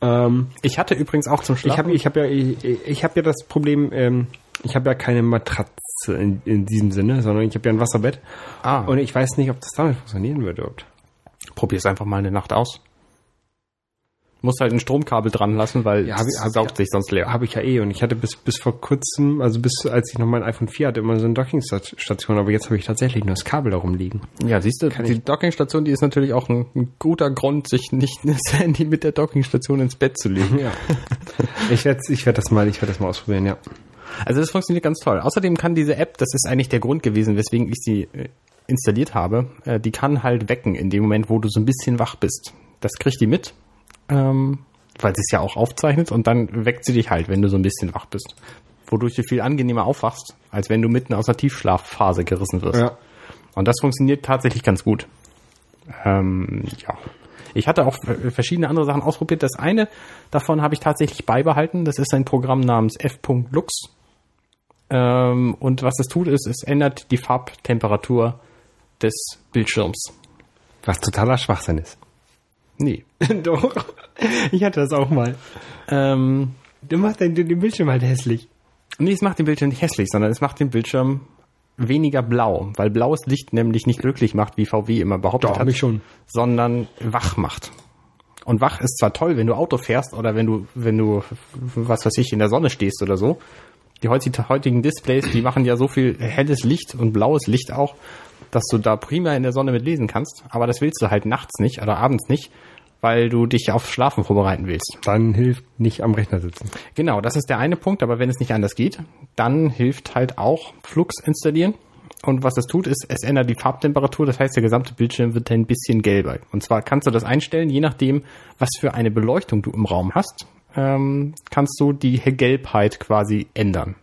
Ähm, Ich hatte übrigens auch zum ich Schlafen... habe ich hab ja, ich, ich hab ja das Problem, ähm, ich habe ja keine Matratze. in, in diesem Sinne, sondern ich habe ja ein Wasserbett. Ah. Und ich weiß nicht, ob das damit funktionieren würde überhaupt. Probier's einfach mal eine Nacht aus. Muss halt ein Stromkabel dran lassen, weil Ja, hab es hab- saugt sich sonst leer. Habe ich ja eh. Und ich hatte bis, bis vor kurzem, also bis als ich noch mein iPhone 4 hatte, immer so eine Dockingstation. Aber jetzt habe ich tatsächlich nur das Kabel darum liegen. Ja, siehst du, die Dockingstation, die ist natürlich auch ein, ein guter Grund, sich nicht das Handy mit der Dockingstation ins Bett zu legen. Ja. ich werde ich werd das mal, ich werde das mal ausprobieren, ja. Also das funktioniert ganz toll. Außerdem kann diese App, das ist eigentlich der Grund gewesen, weswegen ich sie äh, installiert habe, äh, die kann halt wecken in dem Moment, wo du so ein bisschen wach bist. Das kriegt die mit, ähm, weil sie es ja auch aufzeichnet und dann weckt sie dich halt, wenn du so ein bisschen wach bist. Wodurch du viel angenehmer aufwachst, als wenn du mitten aus der Tiefschlafphase gerissen wirst. Ja. Und das funktioniert tatsächlich ganz gut. Ähm, ja. Ich hatte auch verschiedene andere Sachen ausprobiert. Das eine davon habe ich tatsächlich beibehalten. Das ist ein Programm namens f.lux. Ähm, und was es tut, ist, es ändert die Farbtemperatur des Bildschirms. Was totaler Schwachsinn ist. Nee. Doch. Ich hatte das auch mal. Ähm, Du machst den, den Bildschirm halt hässlich. nee, es macht den Bildschirm nicht hässlich, sondern es macht den Bildschirm weniger blau, weil blaues Licht nämlich nicht glücklich macht, wie VW immer behauptet Doch, hat. mich schon. sondern wach macht. Und wach ist zwar toll, wenn du Auto fährst oder wenn du, wenn du, was weiß ich, in der Sonne stehst oder so. Die heutigen Displays, die machen ja so viel helles Licht und blaues Licht auch, dass du da prima in der Sonne mit lesen kannst. Aber das willst du halt nachts nicht oder abends nicht, weil du dich auf Schlafen vorbereiten willst. Dann hilft nicht am Rechner sitzen. Genau, das ist der eine Punkt, aber wenn es nicht anders geht, dann hilft halt auch Flux installieren. Und was es tut, ist, es ändert die Farbtemperatur, das heißt, der gesamte Bildschirm wird ein bisschen gelber. Und zwar kannst du das einstellen, je nachdem, was für eine Beleuchtung du im Raum hast, ähm, kannst du die Gelbheit quasi ändern.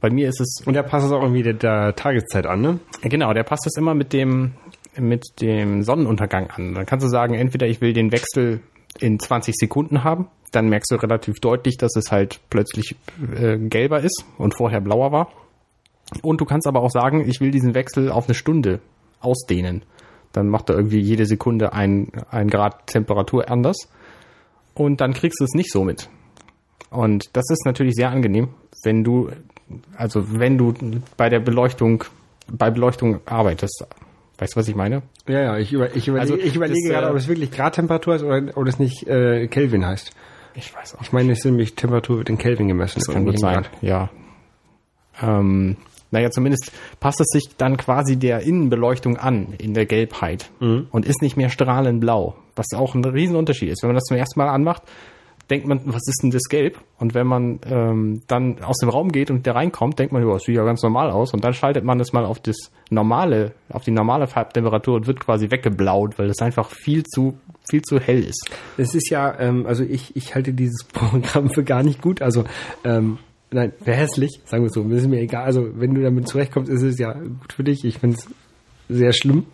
Bei mir ist es Und da passt es auch irgendwie der, der Tageszeit an, ne? Genau, der passt das immer mit dem, mit dem Sonnenuntergang an. Dann kannst du sagen, entweder ich will den Wechsel in 20 Sekunden haben, dann merkst du relativ deutlich, dass es halt plötzlich äh, gelber ist und vorher blauer war. Und du kannst aber auch sagen, ich will diesen Wechsel auf eine Stunde ausdehnen. Dann macht er irgendwie jede Sekunde ein, ein Grad Temperatur anders. Und dann kriegst du es nicht so mit. Und das ist natürlich sehr angenehm, wenn du, also wenn du bei der Beleuchtung, bei Beleuchtung arbeitest. Weißt du, was ich meine? Ja, ja, ich, über, ich, überlege, Also, ich überlege das, gerade, äh, ob es wirklich Gradtemperatur ist oder, oder es nicht äh, Kelvin heißt. Ich weiß auch. Ich meine, es ist nämlich Temperatur wird in Kelvin gemessen. Das kann gut sein, ja. Ähm, naja, zumindest passt es sich dann quasi der Innenbeleuchtung an in der Gelbheit und ist nicht mehr strahlend blau, was auch ein Riesenunterschied ist. Wenn man das zum ersten Mal anmacht, denkt man, was ist denn das Gelb? Und wenn man ähm, dann aus dem Raum geht und der reinkommt, denkt man, das sieht ja ganz normal aus. Und dann schaltet man das mal auf das normale, auf die normale Farbtemperatur und wird quasi weggeblaut, weil das einfach viel zu, viel zu hell ist. Es ist ja, ähm, also ich, ich halte dieses Programm für gar nicht gut. Also, ähm, nein, für hässlich, sagen wir so. Das ist mir egal. Also, wenn du damit zurechtkommst, ist es ja gut für dich. Ich finde es sehr schlimm.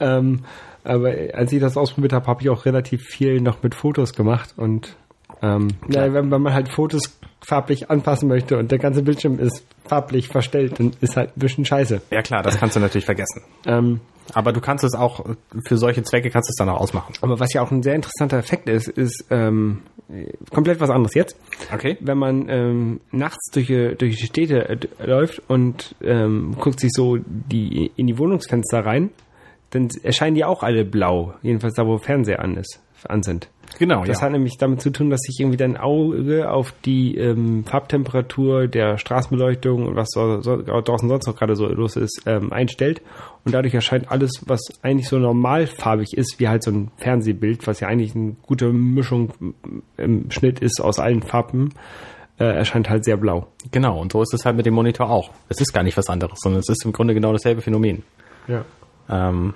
Ähm, aber als ich das ausprobiert habe, habe ich auch relativ viel noch mit Fotos gemacht und ähm, ja, wenn, wenn man halt Fotos farblich anpassen möchte und der ganze Bildschirm ist farblich verstellt, dann ist halt ein bisschen scheiße. Ja klar, das kannst du natürlich vergessen. Ähm, Aber du kannst es auch, für solche Zwecke kannst du es dann auch ausmachen. aber was ja auch ein sehr interessanter Effekt ist, ist ähm, komplett was anderes jetzt. Okay. wenn man ähm, nachts durch, die- durch die Städte äh, läuft und ähm, guckt sich so die in die Wohnungsfenster rein, dann erscheinen die auch alle blau. Jedenfalls da, wo Fernseher an ist, an sind. Genau, Das ja. hat nämlich damit zu tun, dass sich irgendwie dein Auge auf die ähm, Farbtemperatur der Straßenbeleuchtung und was so, so, draußen sonst noch gerade so los ist, ähm, einstellt. Und dadurch erscheint alles, was eigentlich so normalfarbig ist, wie halt so ein Fernsehbild, was ja eigentlich eine gute Mischung im Schnitt ist aus allen Farben, äh, erscheint halt sehr blau. Genau, und so ist es halt mit dem Monitor auch. Es ist gar nicht was anderes, sondern es ist im Grunde genau dasselbe Phänomen. Ja. Ähm,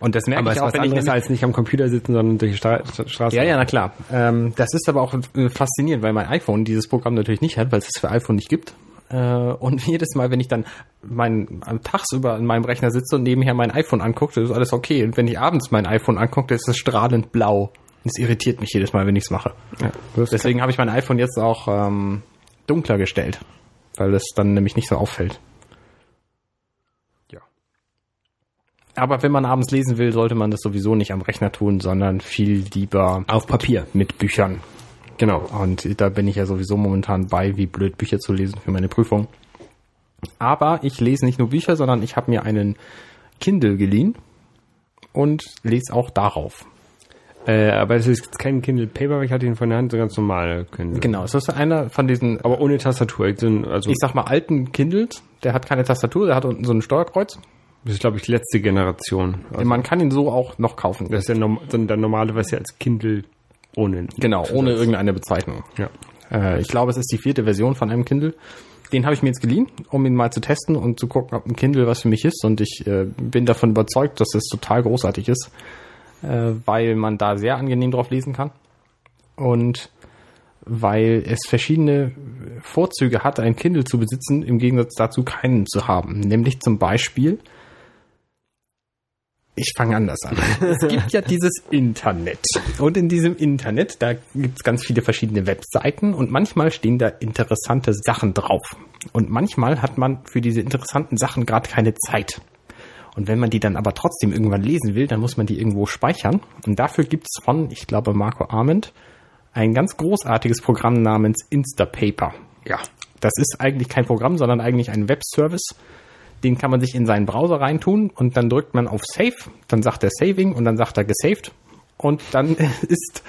und das merke Aber es ich ist auch, wenn ich nämlich- als nicht am Computer sitzen, sondern durch die Stra Straße. Ja, ja, na klar. Ähm, das ist aber auch äh, faszinierend, weil mein iPhone dieses Programm natürlich nicht hat, weil es es für iPhone nicht gibt. Äh, und jedes Mal, wenn ich dann mein, am tagsüber an meinem Rechner sitze und nebenher mein iPhone angucke, ist alles okay. Und wenn ich abends mein iPhone angucke, ist es strahlend blau. Das irritiert mich jedes Mal, wenn ich es mache. Ja, das Deswegen habe ich mein iPhone jetzt auch ähm, dunkler gestellt, weil es dann nämlich nicht so auffällt. Ja. Aber wenn man abends lesen will, sollte man das sowieso nicht am Rechner tun, sondern viel lieber auf Papier. mit Büchern. Genau. Und da bin ich ja sowieso momentan bei, wie blöd Bücher zu lesen für meine Prüfung. Aber ich lese nicht nur Bücher, sondern ich habe mir einen Kindle geliehen und lese auch darauf. Äh, aber es ist kein Kindle Paper, weil ich hatte ihn von der Hand so ganz normal Kindle. Genau, es ist einer von diesen, Aber ohne Tastatur. Also, ich sag mal, alten Kindles. Der hat keine Tastatur, der hat unten so ein Steuerkreuz. Das ist, glaube ich, die letzte Generation. Also, Man kann ihn so auch noch kaufen. das ist ja norm dann der normale, was ja als Kindle ohne. Genau, ohne irgendeine Bezeichnung. Ja. Äh, ich glaube, es ist die vierte Version von einem Kindle. Den habe ich mir jetzt geliehen, um ihn mal zu testen und zu gucken, ob ein Kindle was für mich ist. Und ich äh, bin davon überzeugt, dass es total großartig ist, äh, weil man da sehr angenehm drauf lesen kann. Und weil es verschiedene Vorzüge hat, ein Kindle zu besitzen, im Gegensatz dazu keinen zu haben. Nämlich zum Beispiel, ich fange anders an. Es gibt ja dieses Internet. Und in diesem Internet, da gibt es ganz viele verschiedene Webseiten und manchmal stehen da interessante Sachen drauf. Und manchmal hat man für diese interessanten Sachen gerade keine Zeit. Und wenn man die dann aber trotzdem irgendwann lesen will, dann muss man die irgendwo speichern. Und dafür gibt es von, ich glaube, Marco Arment ein ganz großartiges Programm namens Instapaper. Ja. Das ist eigentlich kein Programm, sondern eigentlich ein Webservice. Den kann man sich in seinen Browser reintun und dann drückt man auf Save, dann sagt er Saving und dann sagt er gesaved. Und dann ist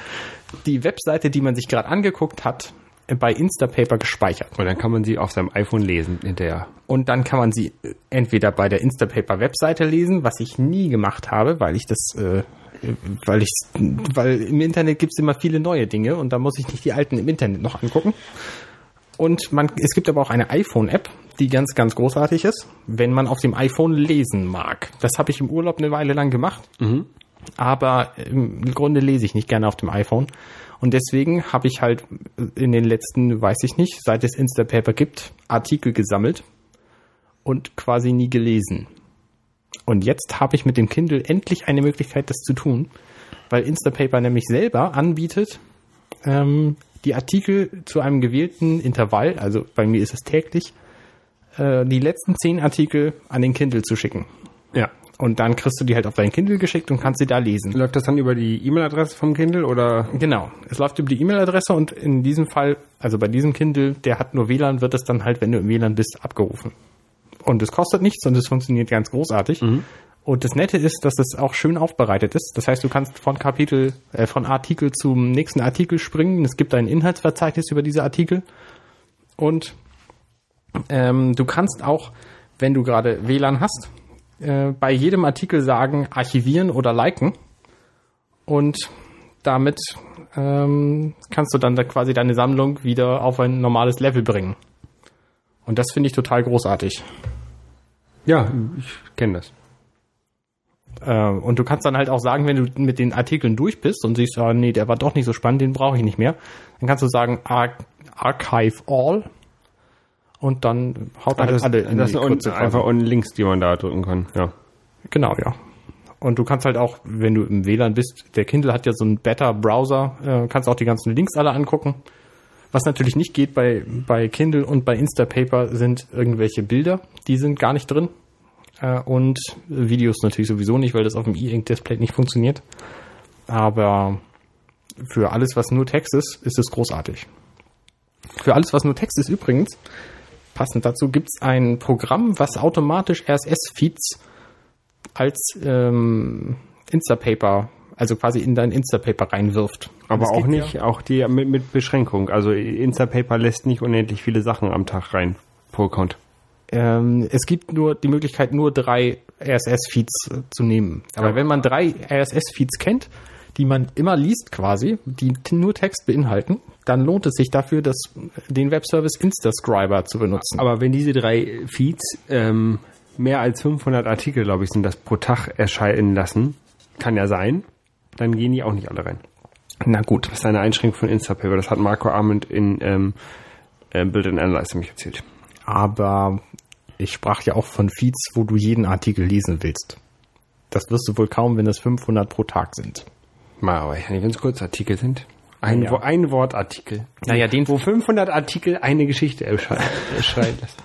die Webseite, die man sich gerade angeguckt hat, bei Instapaper gespeichert. Und dann kann man sie auf seinem iPhone lesen hinterher. Und dann kann man sie äh, entweder bei der Instapaper Webseite lesen, was ich nie gemacht habe, weil ich das, äh, weil ich, weil im Internet gibt's immer viele neue Dinge und da muss ich nicht die alten im Internet noch angucken. Und man, es gibt aber auch eine iPhone-App, die ganz, ganz großartig ist, wenn man auf dem iPhone lesen mag. Das habe ich im Urlaub eine Weile lang gemacht, aber im Grunde lese ich nicht gerne auf dem iPhone. Und deswegen habe ich halt in den letzten, weiß ich nicht, seit es Instapaper gibt, Artikel gesammelt und quasi nie gelesen. Und jetzt habe ich mit dem Kindle endlich eine Möglichkeit, das zu tun, weil Instapaper nämlich selber anbietet, ähm, die Artikel zu einem gewählten Intervall, also bei mir ist es täglich, äh, die letzten zehn Artikel an den Kindle zu schicken. Ja. Und dann kriegst du die halt auf dein Kindle geschickt und kannst sie da lesen. Läuft das dann über die E-Mail-Adresse vom Kindle oder? Genau. Es läuft über die E-Mail-Adresse und in diesem Fall, also bei diesem Kindle, der hat nur WLAN, wird es dann halt, wenn du im WLAN bist, abgerufen. Und es kostet nichts und es funktioniert ganz großartig. Und das Nette ist, dass es auch schön aufbereitet ist. Das heißt, du kannst von Kapitel, äh, von Artikel zum nächsten Artikel springen. Es gibt ein Inhaltsverzeichnis über diese Artikel. Und ähm, du kannst auch, wenn du gerade WLAN hast, äh, bei jedem Artikel sagen, archivieren oder liken. Und damit ähm, kannst du dann da quasi deine Sammlung wieder auf ein normales Level bringen. Und das finde ich total großartig. Ja, ich kenne das. Äh, und du kannst dann halt auch sagen, wenn du mit den Artikeln durch bist und siehst, ah, nee, der war doch nicht so spannend, den brauche ich nicht mehr, dann kannst du sagen Ar Archive All und dann haut halt das, alle in das die sind kurze einfach unten Links, die man da drücken kann. Ja. Genau, ja. Und du kannst halt auch, wenn du im WLAN bist, der Kindle hat ja so einen Better-Browser, äh, kannst auch die ganzen Links alle angucken. Was natürlich nicht geht bei, bei Kindle und bei Instapaper sind irgendwelche Bilder, die sind gar nicht drin. Äh, und Videos natürlich sowieso nicht, weil das auf dem E-Ink-Display nicht funktioniert. Aber für alles, was nur Text ist, ist es großartig. Für alles, was nur Text ist übrigens, passend dazu, gibt es ein Programm, was automatisch RSS-Feeds als ähm, Instapaper, also quasi in dein Instapaper reinwirft. Aber auch nicht, auch die mit, mit Beschränkung. Also Instapaper lässt nicht unendlich viele Sachen am Tag rein pro Account. Ähm, es gibt nur die Möglichkeit, nur drei RSS-Feeds äh, zu nehmen. Aber Ja. wenn man drei RSS-Feeds kennt, die man immer liest quasi, die nur Text beinhalten, dann lohnt es sich dafür, das, den Webservice Instascriber zu benutzen. Aber wenn diese drei Feeds ähm, mehr als 500 Artikel, glaube ich, sind das pro Tag erscheinen lassen, kann ja sein, dann gehen die auch nicht alle rein. Na gut. Das ist eine Einschränkung von Instapaper. Das hat Marco Arment in ähm, äh, Build and Analyze mich erzählt. Aber ich sprach ja auch von Feeds, wo du jeden Artikel lesen willst. Das wirst du wohl kaum, wenn es 500 pro Tag sind. Mal, aber wenn es Kurzartikel sind. Ein, Ja. Wo, ein Wortartikel. Naja, den- wo 500 Artikel eine Geschichte erscheinen lassen.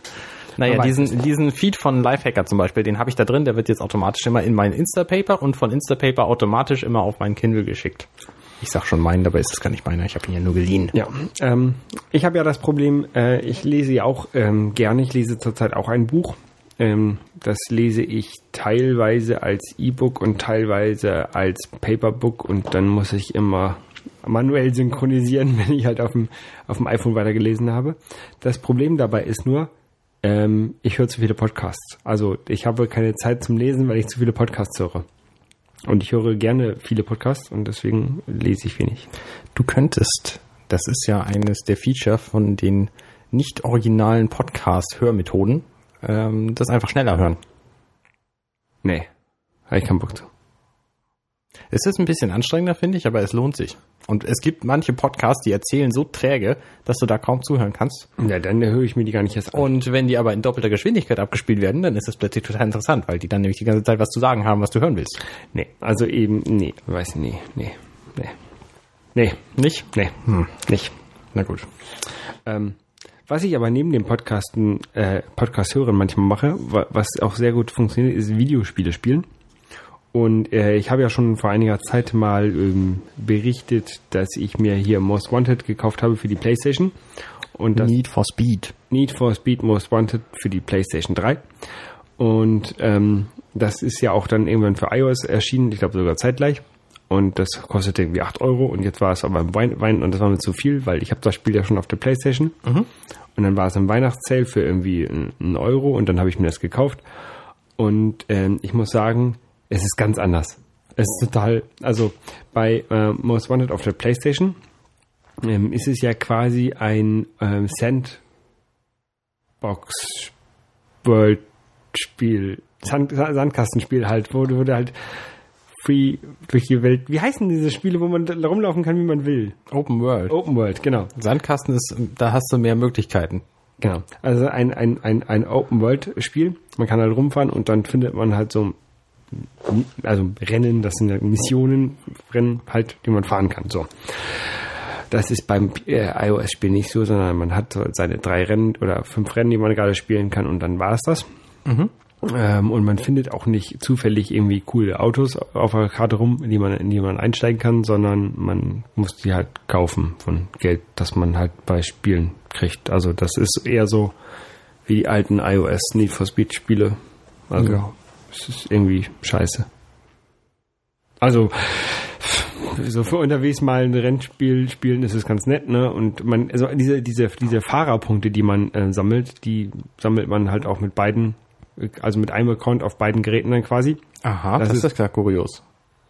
Naja, diesen, diesen Feed von Lifehacker zum Beispiel, den habe ich da drin, der wird jetzt automatisch immer in mein Instapaper und von Instapaper automatisch immer auf mein Kindle geschickt. Ich sag schon meinen, dabei ist es gar nicht meiner. Ich habe ihn ja nur geliehen. Ja, ähm, ich habe ja das Problem, äh, ich lese ja auch ähm, gerne, ich lese zurzeit auch ein Buch. Ähm, das lese ich teilweise als E-Book und teilweise als Paperbook und dann muss ich immer manuell synchronisieren, wenn ich halt auf dem, auf dem iPhone weitergelesen habe. Das Problem dabei ist nur, ähm, ich höre zu viele Podcasts. Also ich habe keine Zeit zum Lesen, weil ich zu viele Podcasts höre. Und ich höre gerne viele Podcasts und deswegen lese ich wenig. Du könntest, das ist ja eines der Feature von den nicht originalen Podcast-Hörmethoden, ähm, das einfach schneller hören. Nee, habe ich keinen Bock zu. Es ist ein bisschen anstrengender, finde ich, aber es lohnt sich. Und es gibt manche Podcasts, die erzählen so träge, dass du da kaum zuhören kannst. Ja, dann höre ich mir die gar nicht erst an. Und wenn die aber in doppelter Geschwindigkeit abgespielt werden, dann ist das plötzlich total interessant, weil die dann nämlich die ganze Zeit was zu sagen haben, was du hören willst. Nee, also eben, nee, weiß nee, nee, nee. Nee. Nicht? Nee, hm. nicht. Na gut. Ähm, was ich aber neben dem Podcasten, äh, Podcast hören manchmal mache, was auch sehr gut funktioniert, ist Videospiele spielen. Und äh, ich habe ja schon vor einiger Zeit mal ähm, berichtet, dass ich mir hier Most Wanted gekauft habe für die PlayStation. Und das Need for Speed. Need for Speed Most Wanted für die PlayStation 3. Und ähm, das ist ja auch dann irgendwann für iOS erschienen, ich glaube sogar zeitgleich. Und das kostete irgendwie 8 Euro. Und jetzt war es aber im Wein, Wein und das war mir zu viel, weil ich habe das Spiel ja schon auf der PlayStation. Mhm. Und dann war es im Weihnachtssale für irgendwie einen Euro und dann habe ich mir das gekauft. Und ähm, ich muss sagen, es ist ganz anders. Es ist total, also bei äh, Most Wanted auf der PlayStation ähm, ist es ja quasi ein ähm, Sandbox World Spiel, Sand, Sandkastenspiel halt, wo du, halt free durch die Welt. Wie heißen diese Spiele, wo man da rumlaufen kann, wie man will? Open World. Open World, genau. Sandkasten ist, da hast du mehr Möglichkeiten. Genau. Also ein, ein, ein, ein Open World Spiel. Man kann halt rumfahren und dann findet man halt so also Rennen, das sind ja Missionen, Rennen halt, die man fahren kann. So. Das ist beim äh, iOS-Spiel nicht so, sondern man hat seine drei Rennen oder fünf Rennen, die man gerade spielen kann und dann war es das. Mhm. Ähm, und man findet auch nicht zufällig irgendwie coole Autos auf der Karte rum, in die man, in die man einsteigen kann, sondern man muss die halt kaufen von Geld, das man halt bei Spielen kriegt. Also das ist eher so wie die alten iOS Need for Speed Spiele. Also ja. Es ist irgendwie scheiße. Also, so für unterwegs mal ein Rennspiel spielen ist es ganz nett, ne? Und man, also diese, diese, diese Fahrerpunkte, die man äh, sammelt, die sammelt man halt auch mit beiden, also mit einem Account auf beiden Geräten dann quasi. Aha, das, das ist klar kurios.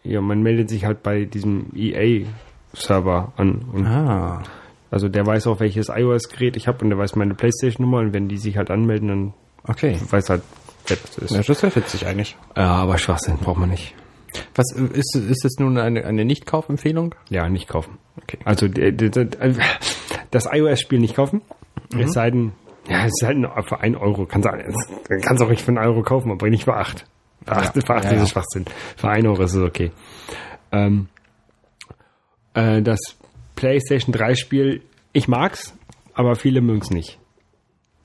Ja, man meldet sich halt bei diesem EA-Server an. Und ah. Also der weiß auch, welches iOS-Gerät ich habe und der weiß meine Playstation-Nummer und wenn die sich halt anmelden, dann okay. weiß halt, das ist. Ja, das wäre witzig eigentlich. Ja, aber Schwachsinn braucht man nicht. Was ist ist es nun eine eine nicht Kaufempfehlung? Ja, nicht kaufen. Okay. Also das iOS-Spiel nicht kaufen. Mhm. Es sei denn, ja, es ist halt für ein Euro. Kannst du kannst auch nicht für einen Euro kaufen, aber nicht für acht. Für acht, ja, für acht ja, ist ja. Schwachsinn. Für ein Euro ist es okay. Ähm, äh, das PlayStation 3 Spiel, ich mag's, aber viele mögen's nicht.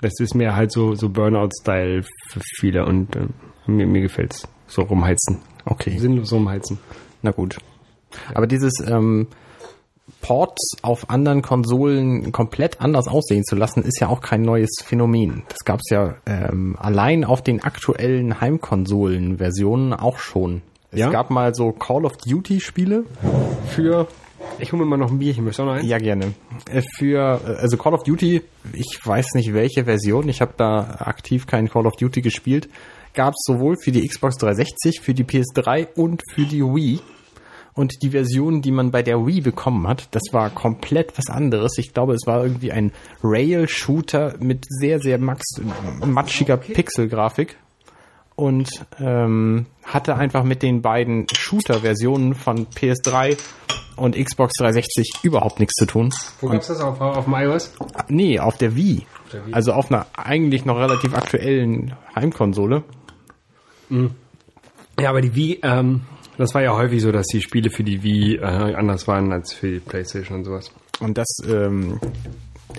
Das ist mir halt so, so Burnout-Style für viele und äh, mir, mir gefällt's. So rumheizen. Okay. Sinnlos rumheizen. Na gut. Aber dieses ähm, Ports auf anderen Konsolen komplett anders aussehen zu lassen, ist ja auch kein neues Phänomen. Das gab es ja ähm, allein auf den aktuellen Heimkonsolen-Versionen auch schon. Es ja? gab mal so Call of Duty-Spiele für ich hole mir mal noch ein Bierchen, möchtest du noch eins? Ja, gerne. Äh, für, äh, also Call of Duty, ich weiß nicht welche Version, ich habe da aktiv keinen Call of Duty gespielt, gab es sowohl für die Xbox 360, für die PS3 und für die Wii. Und die Version, die man bei der Wii bekommen hat, das war komplett was anderes. Ich glaube, es war irgendwie ein Rail-Shooter mit sehr, sehr max matschiger Pixel-Grafik und ähm, hatte einfach mit den beiden Shooter-Versionen von PS3 und Xbox 360 überhaupt nichts zu tun. Wo gab's das auf, auf dem iOS? Nee, auf der, Wii. auf der Wii. Also auf einer eigentlich noch relativ aktuellen Heimkonsole. Mhm. Ja, aber die Wii, ähm, das war ja häufig so, dass die Spiele für die Wii äh, anders waren als für die PlayStation und sowas. Und das ähm,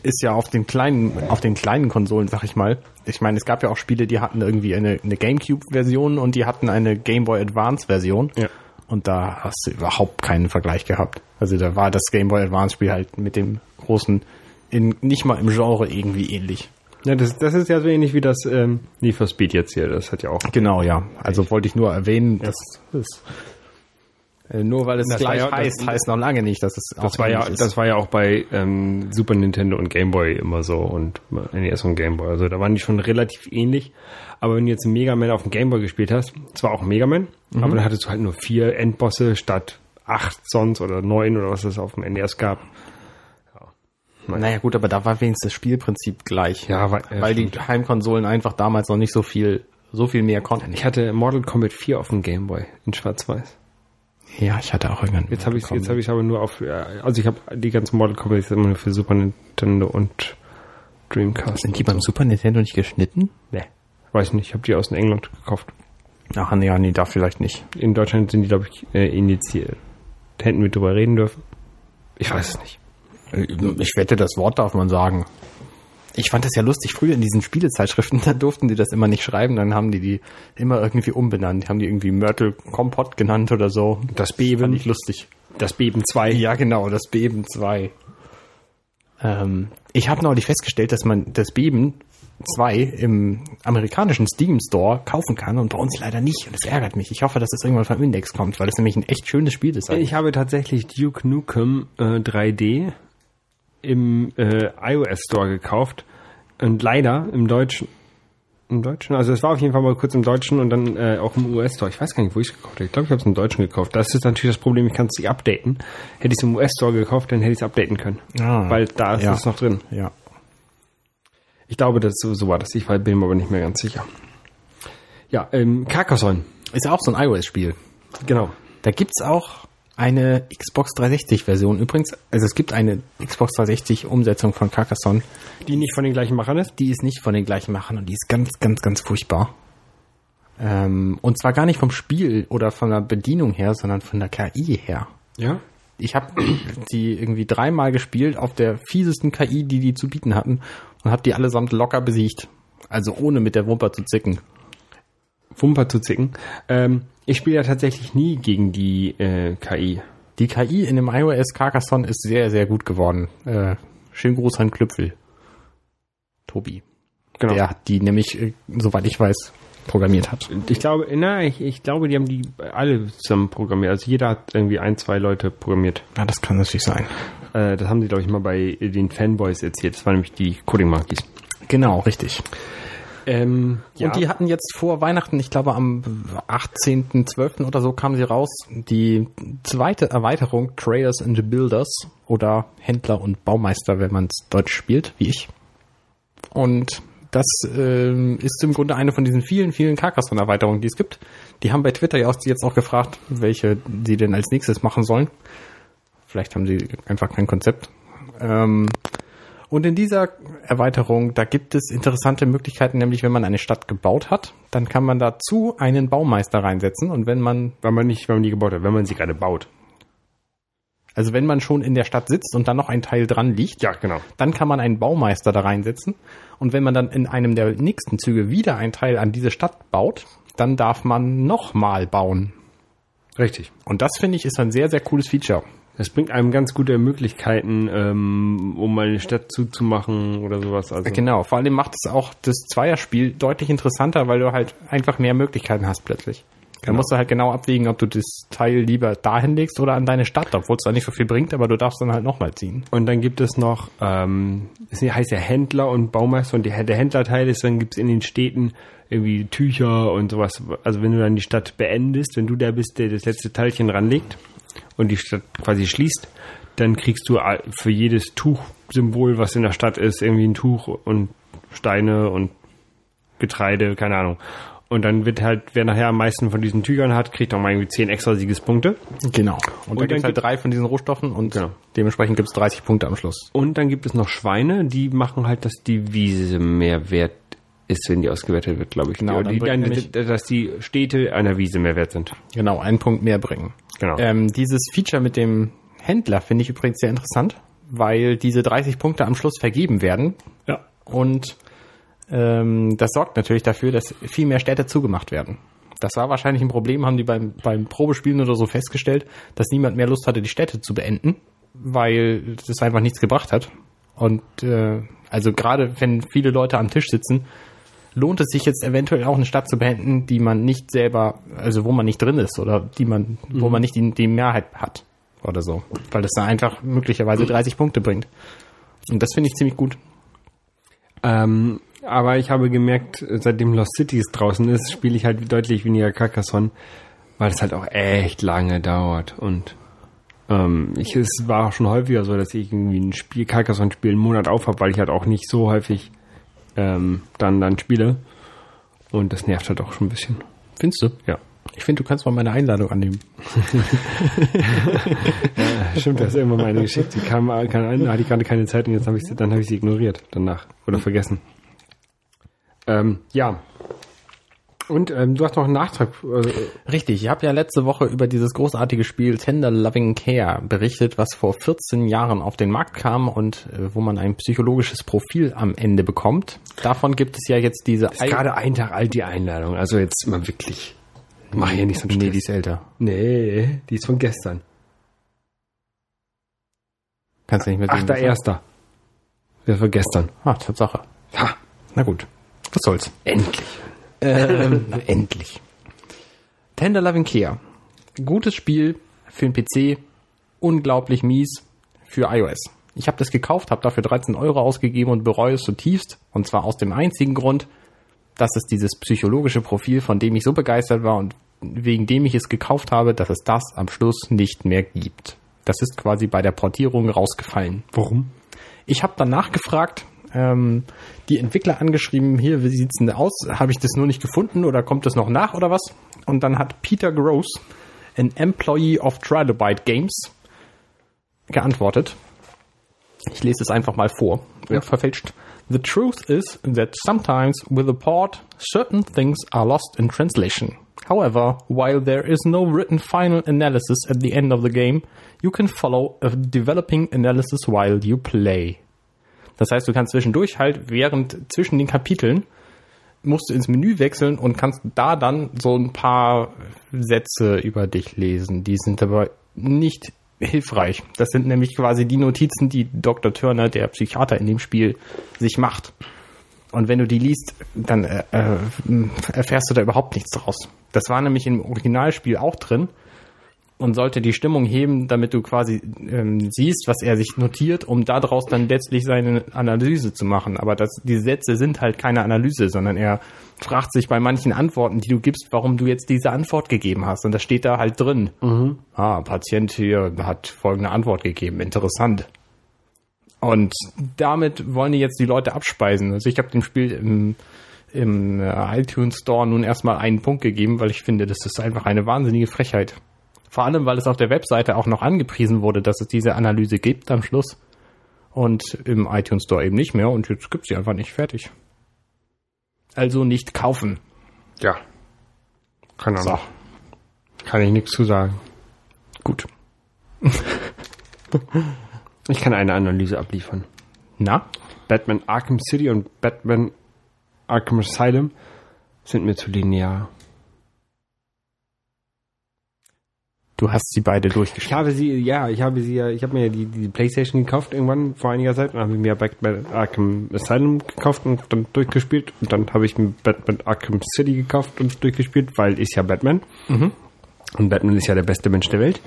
ist ja auf den kleinen, auf den kleinen Konsolen, sag ich mal. Ich meine, es gab ja auch Spiele, die hatten irgendwie eine, eine GameCube-Version und die hatten eine Game Boy Advance-Version. Ja. Und da hast du überhaupt keinen Vergleich gehabt. Also da war das Game Boy Advance Spiel halt mit dem großen, in, nicht mal im Genre irgendwie ähnlich. Ja, das, das ist ja so ähnlich wie das ähm, Need for Speed jetzt hier. Das hat ja auch. Genau, ja. Also wollte ich nur erwähnen, dass das äh, nur weil es Das gleich ja- heißt, das- heißt noch lange nicht, dass es Das war ja, ist. das war ja auch bei ähm, Super Nintendo und Game Boy immer so und NES und Game Boy. Also da waren die schon relativ ähnlich. Aber wenn du jetzt Mega Man auf dem Game Boy gespielt hast, zwar auch Mega Man, aber dann hattest du halt nur vier Endbosse statt acht sonst oder neun oder was es auf dem NES gab. Naja gut, aber da war wenigstens das Spielprinzip gleich. Ja, war- ja, weil die. Heimkonsolen einfach damals noch nicht so viel, so viel mehr konnten. Ich hatte Mortal Kombat 4 auf dem Game Boy in Schwarz-Weiß. Ja, ich hatte auch irgendwann. Jetzt habe ich jetzt habe ich aber nur auf äh, also ich habe die ganzen Kombat jetzt immer nur für Super Nintendo und Dreamcast. Sind die beim Super Nintendo nicht geschnitten? Nee. Weiß nicht, ich habe die aus England gekauft. Ach nee, ja, nee, da vielleicht nicht. In Deutschland sind die, glaube ich, äh, indiziert. Hätten wir drüber reden dürfen? Ich weiß es nicht. Ich wette, das Wort darf man sagen. Ich fand das ja lustig. Früher in diesen Spielezeitschriften, da durften die das immer nicht schreiben. Dann haben die die immer irgendwie umbenannt. Haben die irgendwie Mörtel Kompott genannt oder so. Das Fand Beben, ich lustig. das Beben 2. Ja, genau, das Beben 2. Ähm, ich habe neulich festgestellt, dass man das Beben 2 im amerikanischen Steam Store kaufen kann und bei uns leider nicht. Und das ärgert mich. Ich hoffe, dass es irgendwann vom Index kommt, weil das nämlich ein echt schönes Spiel ist. Ich habe tatsächlich Duke Nukem äh, 3D im äh, iOS Store gekauft und leider im Deutschen im Deutschen, also es war auf jeden Fall mal kurz im Deutschen und dann äh, auch im US-Store. Ich weiß gar nicht, wo ich es gekauft habe. Ich glaube, ich habe es im Deutschen gekauft. Das ist natürlich das Problem, ich kann es nicht updaten. Hätte ich es im US-Store gekauft, dann hätte ich es updaten können. Ah, Weil da ist ja. es noch drin. Ja. Ich glaube, das so, war das. Ich war- bin mir aber nicht mehr ganz sicher. Ja, ähm, Carcassonne. Ist ja auch so ein iOS-Spiel. Genau. Da gibt's auch eine Xbox 360-Version. Übrigens, also es gibt eine Xbox 360-Umsetzung von Carcassonne. Die nicht von den gleichen Machern ist? Die ist nicht von den gleichen Machern und die ist ganz, ganz, ganz furchtbar. Ähm, und zwar gar nicht vom Spiel oder von der Bedienung her, sondern von der KI her. Ja. Ich habe die irgendwie dreimal gespielt auf der fiesesten KI, die die zu bieten hatten und habe die allesamt locker besiegt. Also ohne mit der Wumper zu zicken. Wumper zu zicken. Ähm, ich spiele ja tatsächlich nie gegen die äh, KI. Die KI in dem iOS Carcassonne ist sehr, sehr gut geworden. Äh, schönen Gruß an Klüpfel. Tobi. Genau. Der die nämlich, äh, soweit ich weiß, programmiert hat. Ich glaube, na, ich, ich glaube, die haben die alle zusammen programmiert. Also jeder hat irgendwie ein, zwei Leute programmiert. Ja, das kann natürlich sein. Äh, das haben sie, glaube ich, mal bei den Fanboys erzählt. Das waren nämlich die Coding Monkeys. Genau, richtig. Ähm, ja. Und die hatten jetzt vor Weihnachten, ich glaube am 18.12. oder so kamen sie raus, die zweite Erweiterung Traders and Builders oder Händler und Baumeister, wenn man es deutsch spielt, wie ich. Und das ähm, ist im Grunde eine von diesen vielen, vielen Carcassonne-Erweiterungen, die es gibt. Die haben bei Twitter ja auch jetzt auch gefragt, welche sie denn als nächstes machen sollen. Vielleicht haben sie einfach kein Konzept. Ähm, und in dieser Erweiterung, da gibt es interessante Möglichkeiten, nämlich wenn man eine Stadt gebaut hat, dann kann man dazu einen Baumeister reinsetzen und wenn man, wenn man nicht, wenn man die gebaut hat, wenn man sie gerade baut. also wenn man schon in der Stadt sitzt und dann noch ein Teil dran liegt, Ja, genau. dann kann man einen Baumeister da reinsetzen und wenn man dann in einem der nächsten Züge wieder ein Teil an diese Stadt baut, dann darf man nochmal bauen. Richtig. Und das finde ich ist ein sehr, sehr cooles Feature. Das bringt einem ganz gute Möglichkeiten, ähm, um mal eine Stadt zuzumachen oder sowas. Also, Genau, vor allem macht es auch das Zweierspiel deutlich interessanter, weil du halt einfach mehr Möglichkeiten hast plötzlich. Da Genau. musst du halt genau abwägen, ob du das Teil lieber dahin legst oder an deine Stadt, obwohl es da nicht so viel bringt, aber du darfst dann halt nochmal ziehen. Und dann gibt es noch, ähm, es heißt ja Händler und Baumeister und die, der Händlerteil ist, dann gibt es in den Städten irgendwie Tücher und sowas. Also wenn du dann die Stadt beendest, wenn du der bist, der das letzte Teilchen ranlegt und die Stadt quasi schließt, dann kriegst du für jedes Tuchsymbol, was in der Stadt ist, irgendwie ein Tuch und Steine und Getreide, keine Ahnung. Und dann wird halt, wer nachher am meisten von diesen Tüchern hat, kriegt auch mal irgendwie 10 extra Siegespunkte. Genau. Und, Und da gibt dann es halt gibt- drei von diesen Rohstoffen und Genau. dementsprechend gibt es 30 Punkte am Schluss. Und dann gibt es noch Schweine, die machen halt, dass die Wiese mehr wert ist, wenn die ausgewertet wird, glaube ich. Genau, die, dann die, dann, dass die Städte einer Wiese mehr wert sind. Genau, einen Punkt mehr bringen. Genau. Ähm, dieses Feature mit dem Händler finde ich übrigens sehr interessant, weil diese 30 Punkte am Schluss vergeben werden ja. Und ähm, das sorgt natürlich dafür, dass viel mehr Städte zugemacht werden. Das war wahrscheinlich ein Problem, haben die beim, beim Probespielen oder so festgestellt, dass niemand mehr Lust hatte, die Städte zu beenden, weil das einfach nichts gebracht hat. Und äh, also gerade wenn viele Leute am Tisch sitzen, lohnt es sich jetzt eventuell auch eine Stadt zu beenden, die man nicht selber, also wo man nicht drin ist oder die man, mhm. wo man nicht die, die Mehrheit hat oder so, weil das da einfach möglicherweise 30 Punkte bringt. Und das finde ich ziemlich gut. Ähm, aber ich habe gemerkt, seitdem Lost Cities draußen ist, spiele ich halt deutlich weniger Carcassonne, weil es halt auch echt lange dauert. Und ähm, ich, es war auch schon häufiger so, dass ich irgendwie ein Spiel, Carcassonne-Spiel einen Monat aufhab, weil ich halt auch nicht so häufig ähm, dann, dann spiele. Und das nervt halt auch schon ein bisschen. Findest du? Ja. Ich finde, du kannst mal meine Einladung annehmen. ja, stimmt, das ist irgendwann mal eine geschickt. Die kam, kam da hatte ich gerade keine Zeit und jetzt habe ich sie, dann habe ich sie ignoriert danach oder vergessen. Ähm, ja. Und ähm, du hast noch einen Nachtrag. Äh, Richtig, ich habe ja letzte Woche über dieses großartige Spiel Tender Loving Care berichtet, was vor 14 Jahren auf den Markt kam und äh, wo man ein psychologisches Profil am Ende bekommt. Davon gibt es ja jetzt diese... Ist gerade ein Tag alt die Einladung, also jetzt mal wirklich. Mach hier nicht so einen Nee, die ist älter. Nee, die ist von gestern. Kannst du nicht mehr sehen. Achter Erster. Das war gestern. Ah, Tatsache. Ha. Na gut. Was soll's? Endlich. Ähm, endlich. Tender Loving Care. Gutes Spiel für den PC. Unglaublich mies für iOS. Ich habe das gekauft, habe dafür 13 Euro ausgegeben und bereue es zutiefst. Und zwar aus dem einzigen Grund, dass es dieses psychologische Profil, von dem ich so begeistert war und wegen dem ich es gekauft habe, dass es das am Schluss nicht mehr gibt. Das ist quasi bei der Portierung rausgefallen. Warum? Ich habe dann nachgefragt, ähm, die Entwickler angeschrieben, hier, wie sieht's denn aus? Habe ich das nur nicht gefunden oder kommt das noch nach oder was? Und dann hat Peter Gross, ein Employee of Trilobite Games, geantwortet. Ich lese es einfach mal vor, ja. verfälscht. The truth is that sometimes with a port, certain things are lost in translation. However, while there is no written final analysis at the end of the game, you can follow a developing analysis while you play. Das heißt, du kannst zwischendurch halt, während zwischen den Kapiteln, musst du ins Menü wechseln und kannst da dann so ein paar Sätze über dich lesen. Die sind aber nicht hilfreich. Das sind nämlich quasi die Notizen, die Dr. Turner, der Psychiater in dem Spiel, sich macht. Und wenn du die liest, dann äh, äh, erfährst du da überhaupt nichts draus. Das war nämlich im Originalspiel auch drin und sollte die Stimmung heben, damit du quasi ähm, siehst, was er sich notiert, um daraus dann letztlich seine Analyse zu machen. Aber das, die Sätze sind halt keine Analyse, sondern er fragt sich bei manchen Antworten, die du gibst, warum du jetzt diese Antwort gegeben hast. Und das steht da halt drin. Mhm. Ah, Patient hier hat folgende Antwort gegeben. Interessant. Und damit wollen die jetzt die Leute abspeisen. Also ich habe dem Spiel im, im äh, iTunes Store nun erstmal einen Punkt gegeben, weil ich finde, das ist einfach eine wahnsinnige Frechheit. Vor allem, weil es auf der Webseite auch noch angepriesen wurde, dass es diese Analyse gibt am Schluss. Und im iTunes Store eben nicht mehr. Und jetzt gibt sie einfach nicht fertig. Also nicht kaufen. Ja. Keine Ahnung. So. Kann ich nichts zu sagen. Gut. ich kann eine Analyse abliefern. Na? Batman Arkham City und Batman Arkham Asylum sind mir zu linear. Du hast sie beide durchgespielt. Ich habe sie, ja, ich habe sie ja, ich habe mir ja die, die Playstation gekauft irgendwann vor einiger Zeit und habe mir Batman Arkham Asylum gekauft und dann durchgespielt und dann habe ich mir Batman Arkham City gekauft und durchgespielt, weil ist ja Batman. Mhm. Und Batman ist ja der beste Mensch der Welt.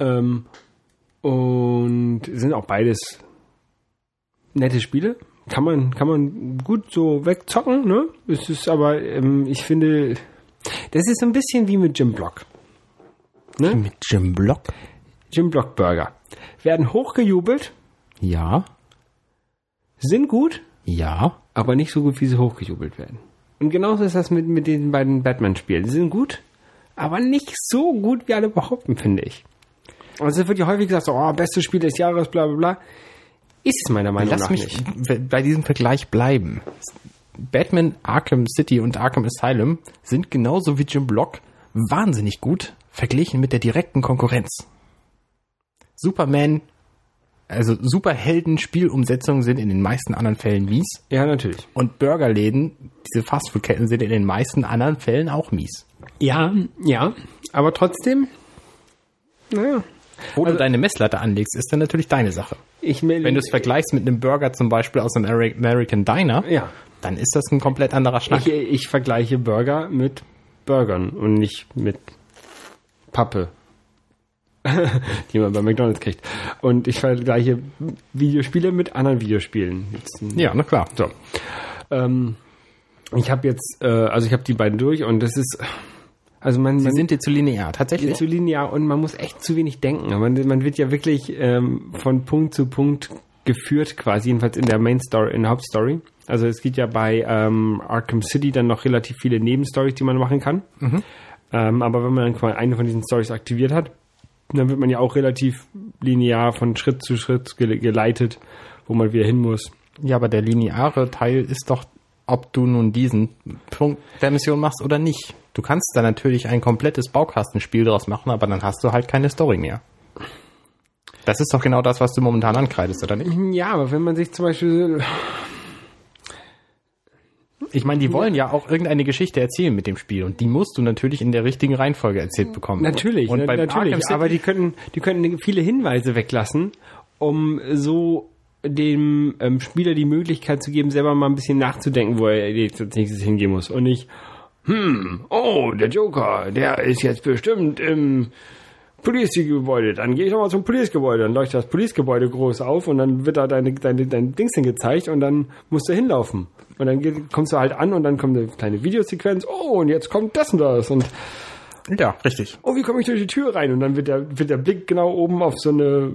Ähm, und sind auch beides nette Spiele. Kann man, kann man gut so wegzocken, ne? Es ist aber, ähm, ich finde, das ist so ein bisschen wie mit Jim Block. Ne? Mit Jim Block? Jim Block Burger. Werden hochgejubelt. Ja. Sind gut. Ja. Aber nicht so gut, wie sie hochgejubelt werden. Und genauso ist das mit, mit den beiden Batman-Spielen. Sie sind gut, aber nicht so gut, wie alle behaupten, finde ich. Also es wird ja häufig gesagt, so, oh, bestes Spiel des Jahres, bla bla bla. Ist es meiner Meinung Lass nach mich nicht. bei diesem Vergleich bleiben. Batman, Arkham City und Arkham Asylum sind genauso wie Jim Block wahnsinnig gut, verglichen mit der direkten Konkurrenz. Superman, also Superhelden-Spielumsetzungen sind in den meisten anderen Fällen mies. Ja, natürlich. Und Burgerläden, diese Fastfood-Ketten sind in den meisten anderen Fällen auch mies. Ja, ja, aber trotzdem, naja. Wo also, du deine Messlatte anlegst, ist dann natürlich deine Sache. Ich Wenn du es vergleichst mit einem Burger zum Beispiel aus einem American Diner, ja. dann ist das ein komplett anderer Schnack. Ich, ich vergleiche Burger mit Burgern und nicht mit Pappe, die man bei McDonalds kriegt. Und ich vergleiche Videospiele mit anderen Videospielen. Ja, na klar. So. Ähm, ich habe jetzt, äh, also ich habe die beiden durch und das ist, also man, Sie man sind dir zu linear, tatsächlich. zu linear und man muss echt zu wenig denken. Man, man wird ja wirklich ähm, von Punkt zu Punkt geführt, quasi jedenfalls in der Main Story, in der Hauptstory. Also es gibt ja bei ähm, Arkham City dann noch relativ viele Nebenstories, die man machen kann. Mhm. Ähm, aber wenn man dann eine von diesen Stories aktiviert hat, dann wird man ja auch relativ linear von Schritt zu Schritt geleitet, wo man wieder hin muss. Ja, aber der lineare Teil ist doch, ob du nun diesen Punkt der Mission machst oder nicht. Du kannst da natürlich ein komplettes Baukastenspiel draus machen, aber dann hast du halt keine Story mehr. Das ist doch genau das, was du momentan ankreidest, oder nicht? Ja, aber wenn man sich zum Beispiel ich meine, die wollen ja auch irgendeine Geschichte erzählen mit dem Spiel und die musst du natürlich in der richtigen Reihenfolge erzählt bekommen. Natürlich, und na, natürlich. City, aber die könnten, die könnten viele Hinweise weglassen, um so dem ähm, Spieler die Möglichkeit zu geben, selber mal ein bisschen nachzudenken, wo er jetzt als nächstes hingehen muss und nicht, hm, oh, der Joker, der ist jetzt bestimmt im Police-Gebäude, dann gehe ich nochmal zum Police-Gebäude, dann leuchtet das Police-Gebäude groß auf und dann wird da deine, deine, dein Dings hingezeigt und dann musst du hinlaufen. Und dann kommst du halt an und dann kommt eine kleine Videosequenz, oh, und jetzt kommt das und das und ja, richtig. Oh, wie komme ich durch die Tür rein? Und dann wird der, wird der Blick genau oben auf so eine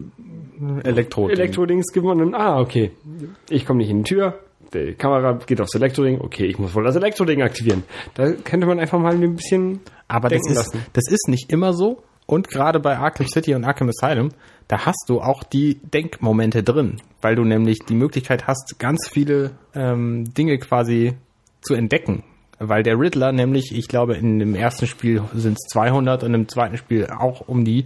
Elektro Elektrodings gewonnen. Ah, okay. Ich komme nicht in die Tür. Die Kamera geht aufs Elektroding. Okay, ich muss wohl das Elektroding aktivieren. Da könnte man einfach mal ein bisschen Aber das ist, lassen. das ist nicht immer so. Und gerade bei Arkham City und Arkham Asylum, da hast du auch die Denkmomente drin, weil du nämlich die Möglichkeit hast, ganz viele ähm, Dinge quasi zu entdecken. Weil der Riddler nämlich, ich glaube, in dem ersten Spiel sind es 200 und im zweiten Spiel auch um die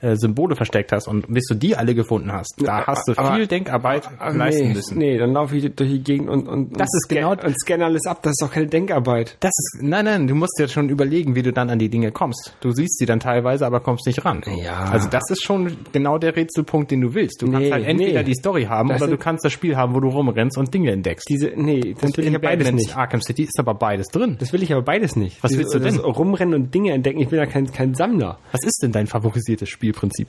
äh, Symbole versteckt hast und bis du die alle gefunden hast, da hast du aber, viel Denkarbeit aber, leisten nee, müssen. Nee, dann laufe ich durch die Gegend und, und, das und ist genau und scanne alles ab, das ist doch keine Denkarbeit. Das ist, nein, nein, du musst dir schon überlegen, wie du dann an die Dinge kommst. Du siehst sie dann teilweise, aber kommst nicht ran. Ja. Also das ist schon genau der Rätselpunkt, den du willst. Du nee, kannst halt entweder nee. die Story haben das oder du kannst das Spiel haben, wo du rumrennst und Dinge entdeckst. Diese, nee, das und will ich ja beides nicht. Arkham City ist aber beides drin. Das will ich aber beides nicht. Was Diese, willst du denn? Rumrennen und Dinge entdecken. Ich bin ja kein, kein Sammler. Was ist denn dein favorisiertes Spielprinzip?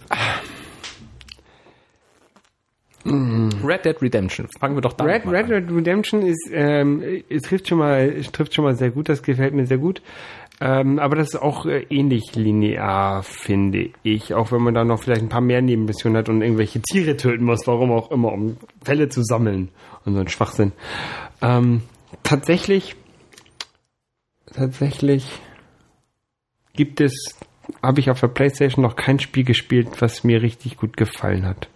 Red Dead Redemption. Fangen wir doch da Red, Red Dead Redemption ist, ähm, es trifft schon mal, es trifft schon mal sehr gut. Das gefällt mir sehr gut. Ähm, aber das ist auch äh, ähnlich linear, finde ich. Auch wenn man da noch vielleicht ein paar mehr Nebenmissionen hat und irgendwelche Tiere töten muss, warum auch immer, um Fälle zu sammeln und so ein Schwachsinn. Ähm, tatsächlich, tatsächlich gibt es, habe ich auf der Playstation noch kein Spiel gespielt, was mir richtig gut gefallen hat.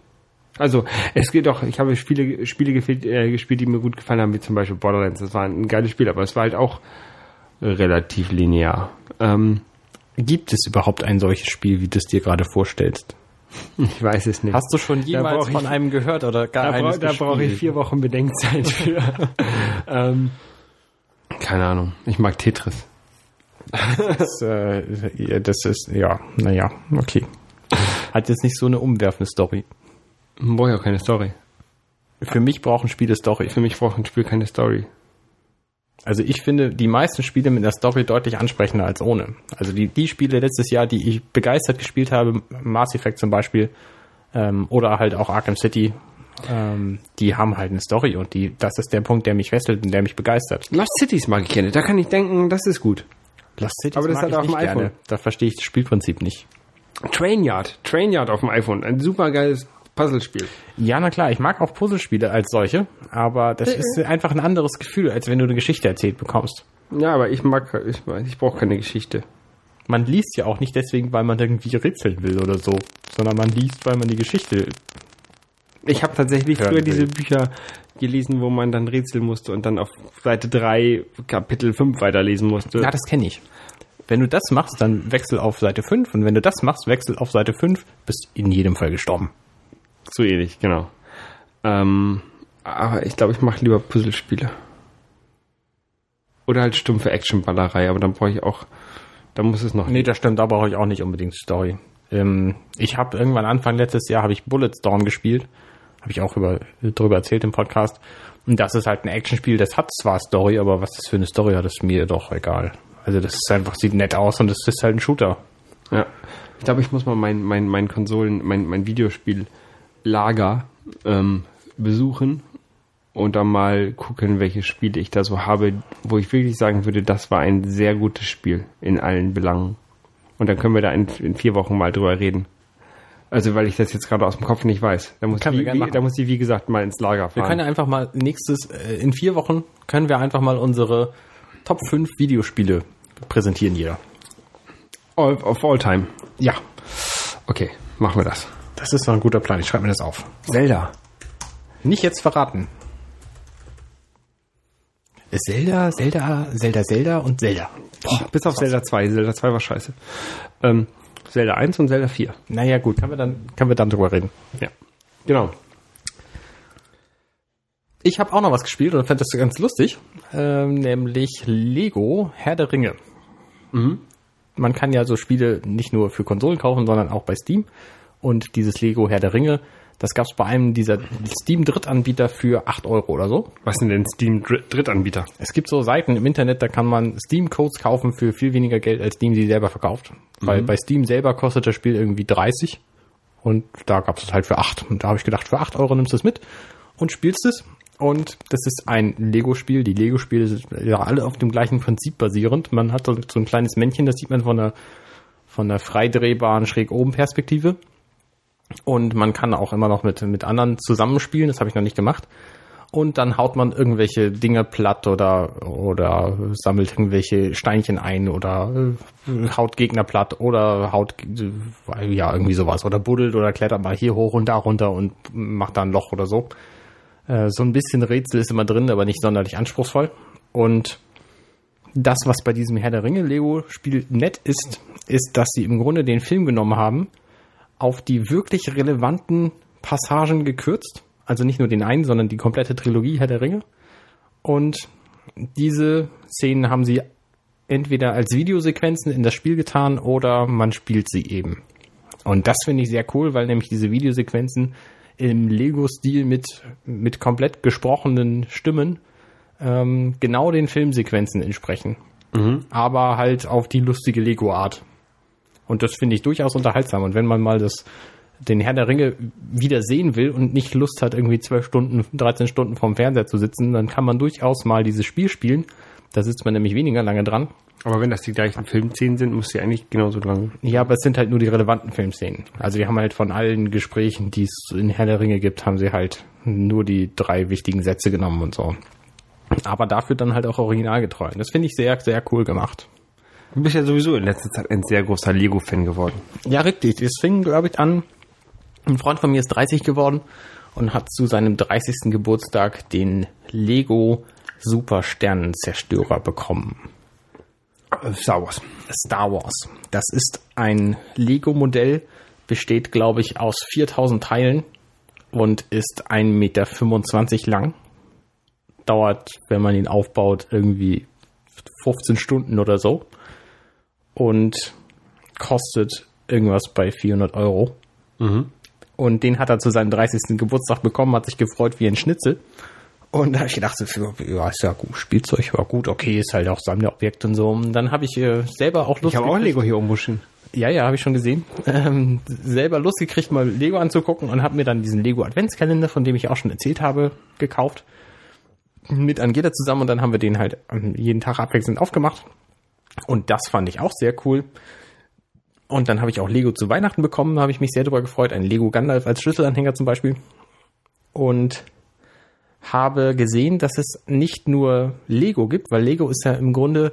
Also es geht doch, ich habe Spiele, Spiele gespielt, äh, gespielt, die mir gut gefallen haben, wie zum Beispiel Borderlands. Das war ein geiles Spiel, aber es war halt auch relativ linear. Ähm, Gibt es überhaupt ein solches Spiel, wie du es dir gerade vorstellst? Ich weiß es nicht. Hast du schon jemals von einem gehört oder gar da eines Da brauche ich vier Wochen Bedenkzeit für. ähm, keine Ahnung. Ich mag Tetris. Das, äh, das ist, ja, naja, okay. Hat jetzt nicht so eine umwerfende Story. Brauche ich auch keine Story. Für mich brauchen Spiele Story. Für mich braucht ein Spiel keine Story. Also ich finde die meisten Spiele mit einer Story deutlich ansprechender als ohne. Also die, die Spiele letztes Jahr, die ich begeistert gespielt habe, Mass Effect zum Beispiel, ähm, oder halt auch Arkham City, ähm, die haben halt eine Story und die, das ist der Punkt, der mich fesselt und der mich begeistert. Lost Cities mag ich gerne. Da kann ich denken, das ist gut. Lost Cities Aber das mag hat ich auf dem iPhone. Da verstehe ich das Spielprinzip nicht. Trainyard, Trainyard auf dem iPhone, ein super geiles Puzzlespiel. Ja, na klar, ich mag auch Puzzlespiele als solche, aber das äh, ist einfach ein anderes Gefühl, als wenn du eine Geschichte erzählt bekommst. Ja, aber ich mag, ich, ich brauche keine Geschichte. Man liest ja auch nicht deswegen, weil man irgendwie rätseln will oder so, sondern man liest, weil man die Geschichte. Ich habe tatsächlich früher will. diese Bücher gelesen, wo man dann rätseln musste und dann auf Seite 3 Kapitel 5 weiterlesen musste. Ja, das kenne ich. Wenn du das machst, dann wechsel auf Seite 5 und wenn du das machst, wechsel auf Seite 5, bist in jedem Fall gestorben. So ähnlich, genau. Ähm, aber ich glaube, ich mache lieber Puzzlespiele. Oder halt stumpfe Actionballerei, aber dann brauche ich auch Da muss es noch. Nee, das stimmt, da brauche ich auch nicht unbedingt Story. Ähm, ich habe irgendwann Anfang letztes Jahr habe ich Bulletstorm gespielt. Habe ich auch über, darüber erzählt im Podcast. Und das ist halt ein Actionspiel, das hat zwar Story, aber was das für eine Story hat, ist mir doch egal. Also das ist einfach, sieht nett aus und es ist halt ein Shooter. Ja. Ich glaube, ich muss mal mein, mein, mein Konsolen, mein, mein Videospiel-Lager ähm, besuchen und dann mal gucken, welche Spiele ich da so habe, wo ich wirklich sagen würde, das war ein sehr gutes Spiel in allen Belangen. Und dann können wir da in, in vier Wochen mal drüber reden. Also weil ich das jetzt gerade aus dem Kopf nicht weiß. Da muss, Können wir wie, da muss ich, wie gesagt, mal ins Lager Wir fahren. können ja einfach mal nächstes, äh, in vier Wochen können wir einfach mal unsere Top 5 Videospiele präsentieren jeder. all, of all time. Ja, Okay, machen wir das. das ist doch ein guter Plan. Ich schreibe mir das auf. Zelda. Nicht jetzt verraten. Zelda, Zelda, Zelda, Zelda und Zelda. Boah, bis auf Zelda 2. Zelda 2 war scheiße. Ähm, Zelda 1 und Zelda 4. Naja, gut, können wir dann, können wir dann drüber reden. Ja. Genau. Ich habe auch noch was gespielt und fand das ganz lustig, ähm, nämlich Lego Herr der Ringe. Man kann ja so Spiele nicht nur für Konsolen kaufen, sondern auch bei Steam. Und dieses Lego Herr der Ringe, das gab es bei einem dieser Steam-Drittanbieter für 8 Euro oder so. Was sind denn Steam Dr Drittanbieter? Es gibt so Seiten im Internet, da kann man Steam-Codes kaufen für viel weniger Geld, als Steam sie selber verkauft. Weil bei Steam selber kostet das Spiel irgendwie 30 und da gab es halt für 8. Und da habe ich gedacht, für 8 Euro nimmst du es mit und spielst es. Und das ist ein Lego-Spiel. Die Lego-Spiele sind ja alle auf dem gleichen Prinzip basierend. Man hat so so ein kleines Männchen, das sieht man von der, von der freidrehbaren schräg oben Perspektive. Und man kann auch immer noch mit, mit anderen zusammenspielen, das habe ich noch nicht gemacht. Und dann haut man irgendwelche Dinge platt oder, oder sammelt irgendwelche Steinchen ein oder äh, haut Gegner platt oder haut, äh, ja, irgendwie sowas. Oder buddelt oder klettert mal hier hoch und da runter und macht da ein Loch oder so. Äh, so ein bisschen Rätsel ist immer drin, aber nicht sonderlich anspruchsvoll. Und das, was bei diesem Herr der Ringe Lego Spiel nett ist, ist, dass sie im Grunde den Film genommen haben, auf die wirklich relevanten Passagen gekürzt. Also nicht nur den einen, sondern die komplette Trilogie Herr der Ringe. Und diese Szenen haben sie entweder als Videosequenzen in das Spiel getan oder man spielt sie eben. Und das finde ich sehr cool, weil nämlich diese Videosequenzen im Lego-Stil mit, mit komplett gesprochenen Stimmen ähm, genau den Filmsequenzen entsprechen. Aber halt auf die lustige Lego-Art. Und das finde ich durchaus unterhaltsam. Und wenn man mal das, den Herr der Ringe wieder sehen will und nicht Lust hat, irgendwie 12 Stunden, 13 Stunden vorm Fernseher zu sitzen, dann kann man durchaus mal dieses Spiel spielen. Da sitzt man nämlich weniger lange dran. Aber wenn das die gleichen Filmszenen sind, muss die eigentlich genauso lang. Ja, aber es sind halt nur die relevanten Filmszenen. Also die haben halt von allen Gesprächen, die es in Herr der Ringe gibt, haben sie halt nur die drei wichtigen Sätze genommen und so. Aber dafür dann halt auch originalgetreu. Das finde ich sehr, sehr cool gemacht. Du bist ja sowieso in letzter Zeit ein sehr großer Lego-Fan geworden. Ja, richtig. Es fing, glaube ich, an. Ein Freund von mir ist 30 geworden und hat zu seinem 30. Geburtstag den Lego Super Sternenzerstörer bekommen. Star Wars. Star Wars. Das ist ein Lego-Modell, besteht, glaube ich, aus 4000 Teilen und ist 1,25 Meter lang. Dauert, wenn man ihn aufbaut, irgendwie 15 Stunden oder so. Und kostet irgendwas bei 400 Euro. Und den hat er zu seinem 30. Geburtstag bekommen, hat sich gefreut wie ein Schnitzel. Und da habe ich gedacht, so, ja, ist ja gut, Spielzeug war gut, okay, ist halt auch Sammlerobjekt und so. Und dann habe ich äh, selber auch Lust Ich habe auch gekriegt- Lego hier stehen. ja, ja, habe ich schon gesehen. Ähm, selber Lust gekriegt, mal Lego anzugucken und habe mir dann diesen Lego Adventskalender, von dem ich auch schon erzählt habe, gekauft. Mit Angela zusammen und dann haben wir den halt ähm, jeden Tag abwechselnd aufgemacht. Und das fand ich auch sehr cool. Und dann habe ich auch Lego zu Weihnachten bekommen, habe ich mich sehr darüber gefreut. Ein Lego Gandalf als Schlüsselanhänger zum Beispiel. Und habe gesehen, dass es nicht nur Lego gibt, weil Lego ist ja im Grunde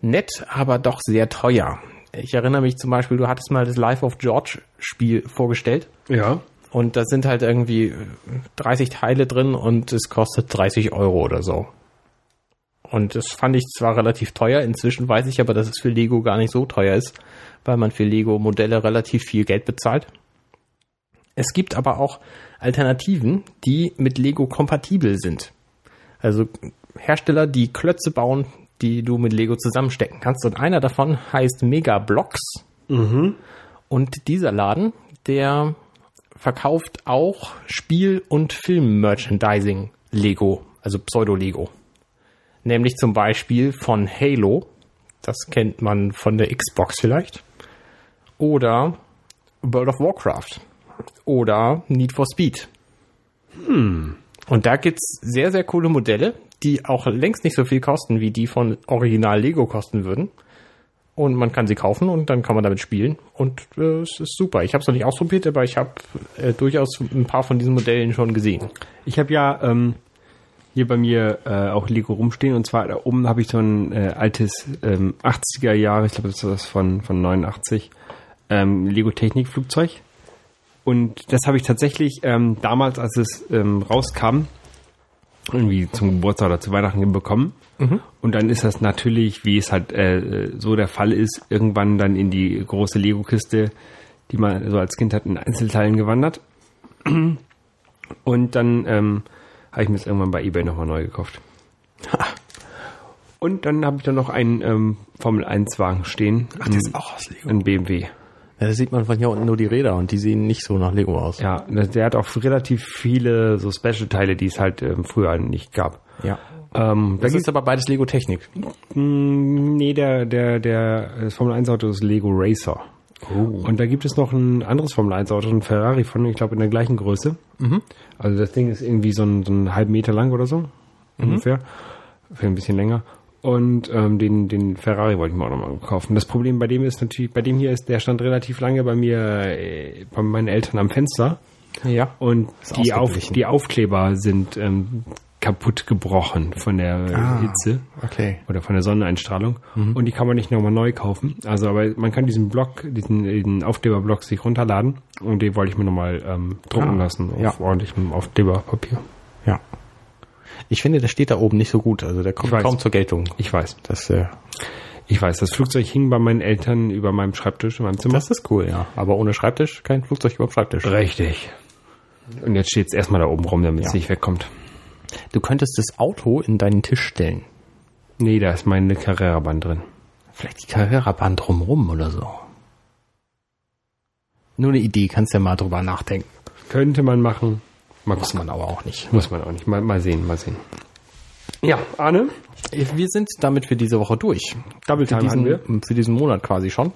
nett, aber doch sehr teuer. Ich erinnere mich zum Beispiel, du hattest mal das Life of George Spiel vorgestellt Ja. und da sind halt irgendwie 30 Teile drin und es kostet 30 Euro oder so. Und das fand ich zwar relativ teuer, inzwischen weiß ich aber, dass es für Lego gar nicht so teuer ist, weil man für Lego Modelle relativ viel Geld bezahlt. Es gibt aber auch Alternativen, die mit Lego kompatibel sind. Also Hersteller, die Klötze bauen, die du mit Lego zusammenstecken kannst. Und einer davon heißt Mega Blocks. Und dieser Laden, der verkauft auch Spiel- und Film-Merchandising Lego, also Pseudo-Lego. Nämlich zum Beispiel von Halo. Das kennt man von der Xbox vielleicht. Oder World of Warcraft. Oder Need for Speed. Und da gibt's sehr, sehr coole Modelle, die auch längst nicht so viel kosten, wie die von Original Lego kosten würden. Und man kann sie kaufen und dann kann man damit spielen. Und äh, es ist super. Ich habe es noch nicht ausprobiert, aber ich habe äh, durchaus ein paar von diesen Modellen schon gesehen. Ich habe ja ähm, hier bei mir äh, auch Lego rumstehen und zwar da oben habe ich so ein äh, altes ähm, 80er Jahre, ich glaube das ist das von, von 89, ähm, Lego Technik Flugzeug. Und das habe ich tatsächlich ähm, damals, als es ähm, rauskam, irgendwie zum Geburtstag oder zu Weihnachten bekommen. Und dann ist das natürlich, wie es halt äh, so der Fall ist, irgendwann dann in die große Lego-Kiste, die man so als Kind hat, in Einzelteilen gewandert. Und dann ähm, habe ich mir das irgendwann bei eBay nochmal neu gekauft. Und dann habe ich dann noch einen ähm, Formel 1 Wagen stehen. Ach, das ist auch aus Lego. Ein BMW. Ja, da sieht man von hier unten nur die Räder und die sehen nicht so nach Lego aus. Ja, der hat auch relativ viele so Special-Teile, die es halt ähm, früher nicht gab. ja. Ähm, da Das gibt's ist aber beides Lego Technik. Mm, Nee, der, der, der das Formel 1 Auto ist Lego Racer. Und da gibt es noch ein anderes Formel 1 Auto, ein Ferrari von, ich glaube, in der gleichen Größe. Also das Ding ist irgendwie so ein, so einen halben Meter lang oder so. Ungefähr. Für ein bisschen länger. Und ähm, den, den Ferrari wollte ich mir auch nochmal kaufen. Das Problem bei dem ist natürlich, bei dem hier ist, der stand relativ lange bei mir, äh, bei meinen Eltern am Fenster. Ja. Und die, Auf, die Aufkleber sind ähm, kaputt gebrochen von der Ah. Hitze Okay. oder von der Sonneneinstrahlung und die kann man nicht nochmal neu kaufen. Also aber man kann diesen Block, diesen, diesen Aufkleberblock sich runterladen und den wollte ich mir nochmal ähm, drucken Ah, lassen auf ja. ordentlichem Aufkleberpapier. Ja. Ich finde, der steht da oben nicht so gut. Also der kommt Ich weiß. kaum zur Geltung. Ich weiß. Das, äh, Ich weiß, das Flugzeug hing bei meinen Eltern über meinem Schreibtisch in meinem Zimmer. das ist cool, ja. Aber ohne Schreibtisch kein Flugzeug über dem Schreibtisch. Richtig. Und jetzt steht es erstmal da oben rum, damit es Ja. nicht wegkommt. Du könntest das Auto in deinen Tisch stellen. Nee, da ist meine Carrera-Band drin. Vielleicht die Carrera-Bahn drumrum oder so. Nur eine Idee, kannst ja mal drüber nachdenken. Könnte man machen. Mal Muss man aber auch nicht. Muss man auch nicht. Mal, mal sehen, mal sehen. Ja, Arne, Wir sind damit für diese Woche durch. Double Für Time haben wir. diesen, für diesen Monat quasi schon.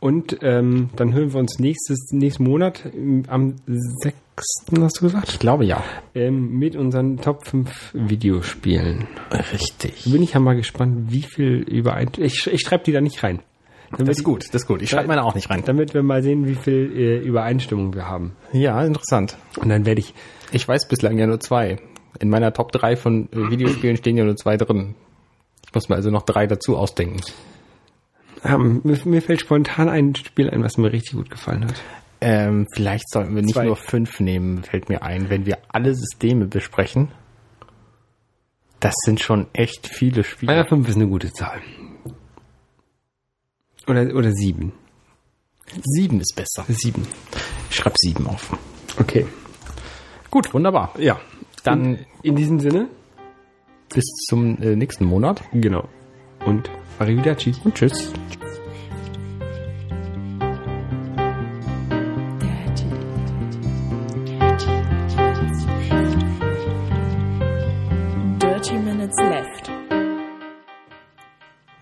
Und ähm, dann hören wir uns nächstes, nächsten Monat ähm, am 6. hast du gesagt? Ich glaube ja. Ähm, mit unseren Top 5 Videospielen. Richtig. Bin ich ja mal gespannt, wie viel überein... Ich, ich schreibe die da nicht rein. Damit, Das ist gut, das ist gut. Ich schreibe meine auch nicht rein. Damit wir mal sehen, wie viel äh, Übereinstimmung wir haben. Ja, interessant. Und dann werde ich... Ich weiß bislang ja nur zwei. In meiner Top 3 von äh, Videospielen stehen ja nur zwei drin. Ich muss mir also noch drei dazu ausdenken. Ähm, mir, mir fällt spontan ein Spiel ein, was mir richtig gut gefallen hat. Ähm, vielleicht sollten wir nicht Zwei. nur fünf nehmen, fällt mir ein, wenn wir alle Systeme besprechen. Das sind schon echt viele Spiele. Ja, 5 ist eine gute Zahl. Oder, oder 7. Sieben ist besser. 7. Ich schreibe sieben auf. Okay. Gut, wunderbar. Ja. Dann In, in diesem Sinne, bis zum äh, nächsten Monat genau. Und Arrivederci. und tschüss. Dirty Minutes Left.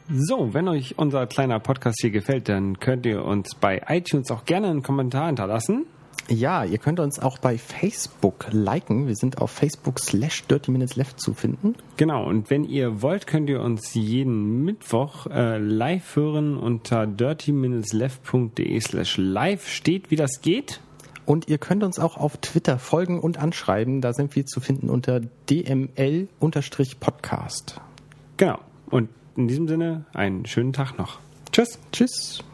So, wenn euch unser kleiner Podcast hier gefällt, dann könnt ihr uns bei iTunes auch gerne einen Kommentar hinterlassen. Ja, ihr könnt uns auch bei Facebook liken. Wir sind auf Facebook slash Dirty Minutes Left zu finden. Genau, und wenn ihr wollt, könnt ihr uns jeden Mittwoch äh, live hören unter dirtyminutesleft.de slash live. Steht, wie das geht. Und ihr könnt uns auch auf Twitter folgen und anschreiben. Da sind wir zu finden unter dml-podcast. Genau. Und in diesem Sinne, einen schönen Tag noch. Tschüss. Tschüss.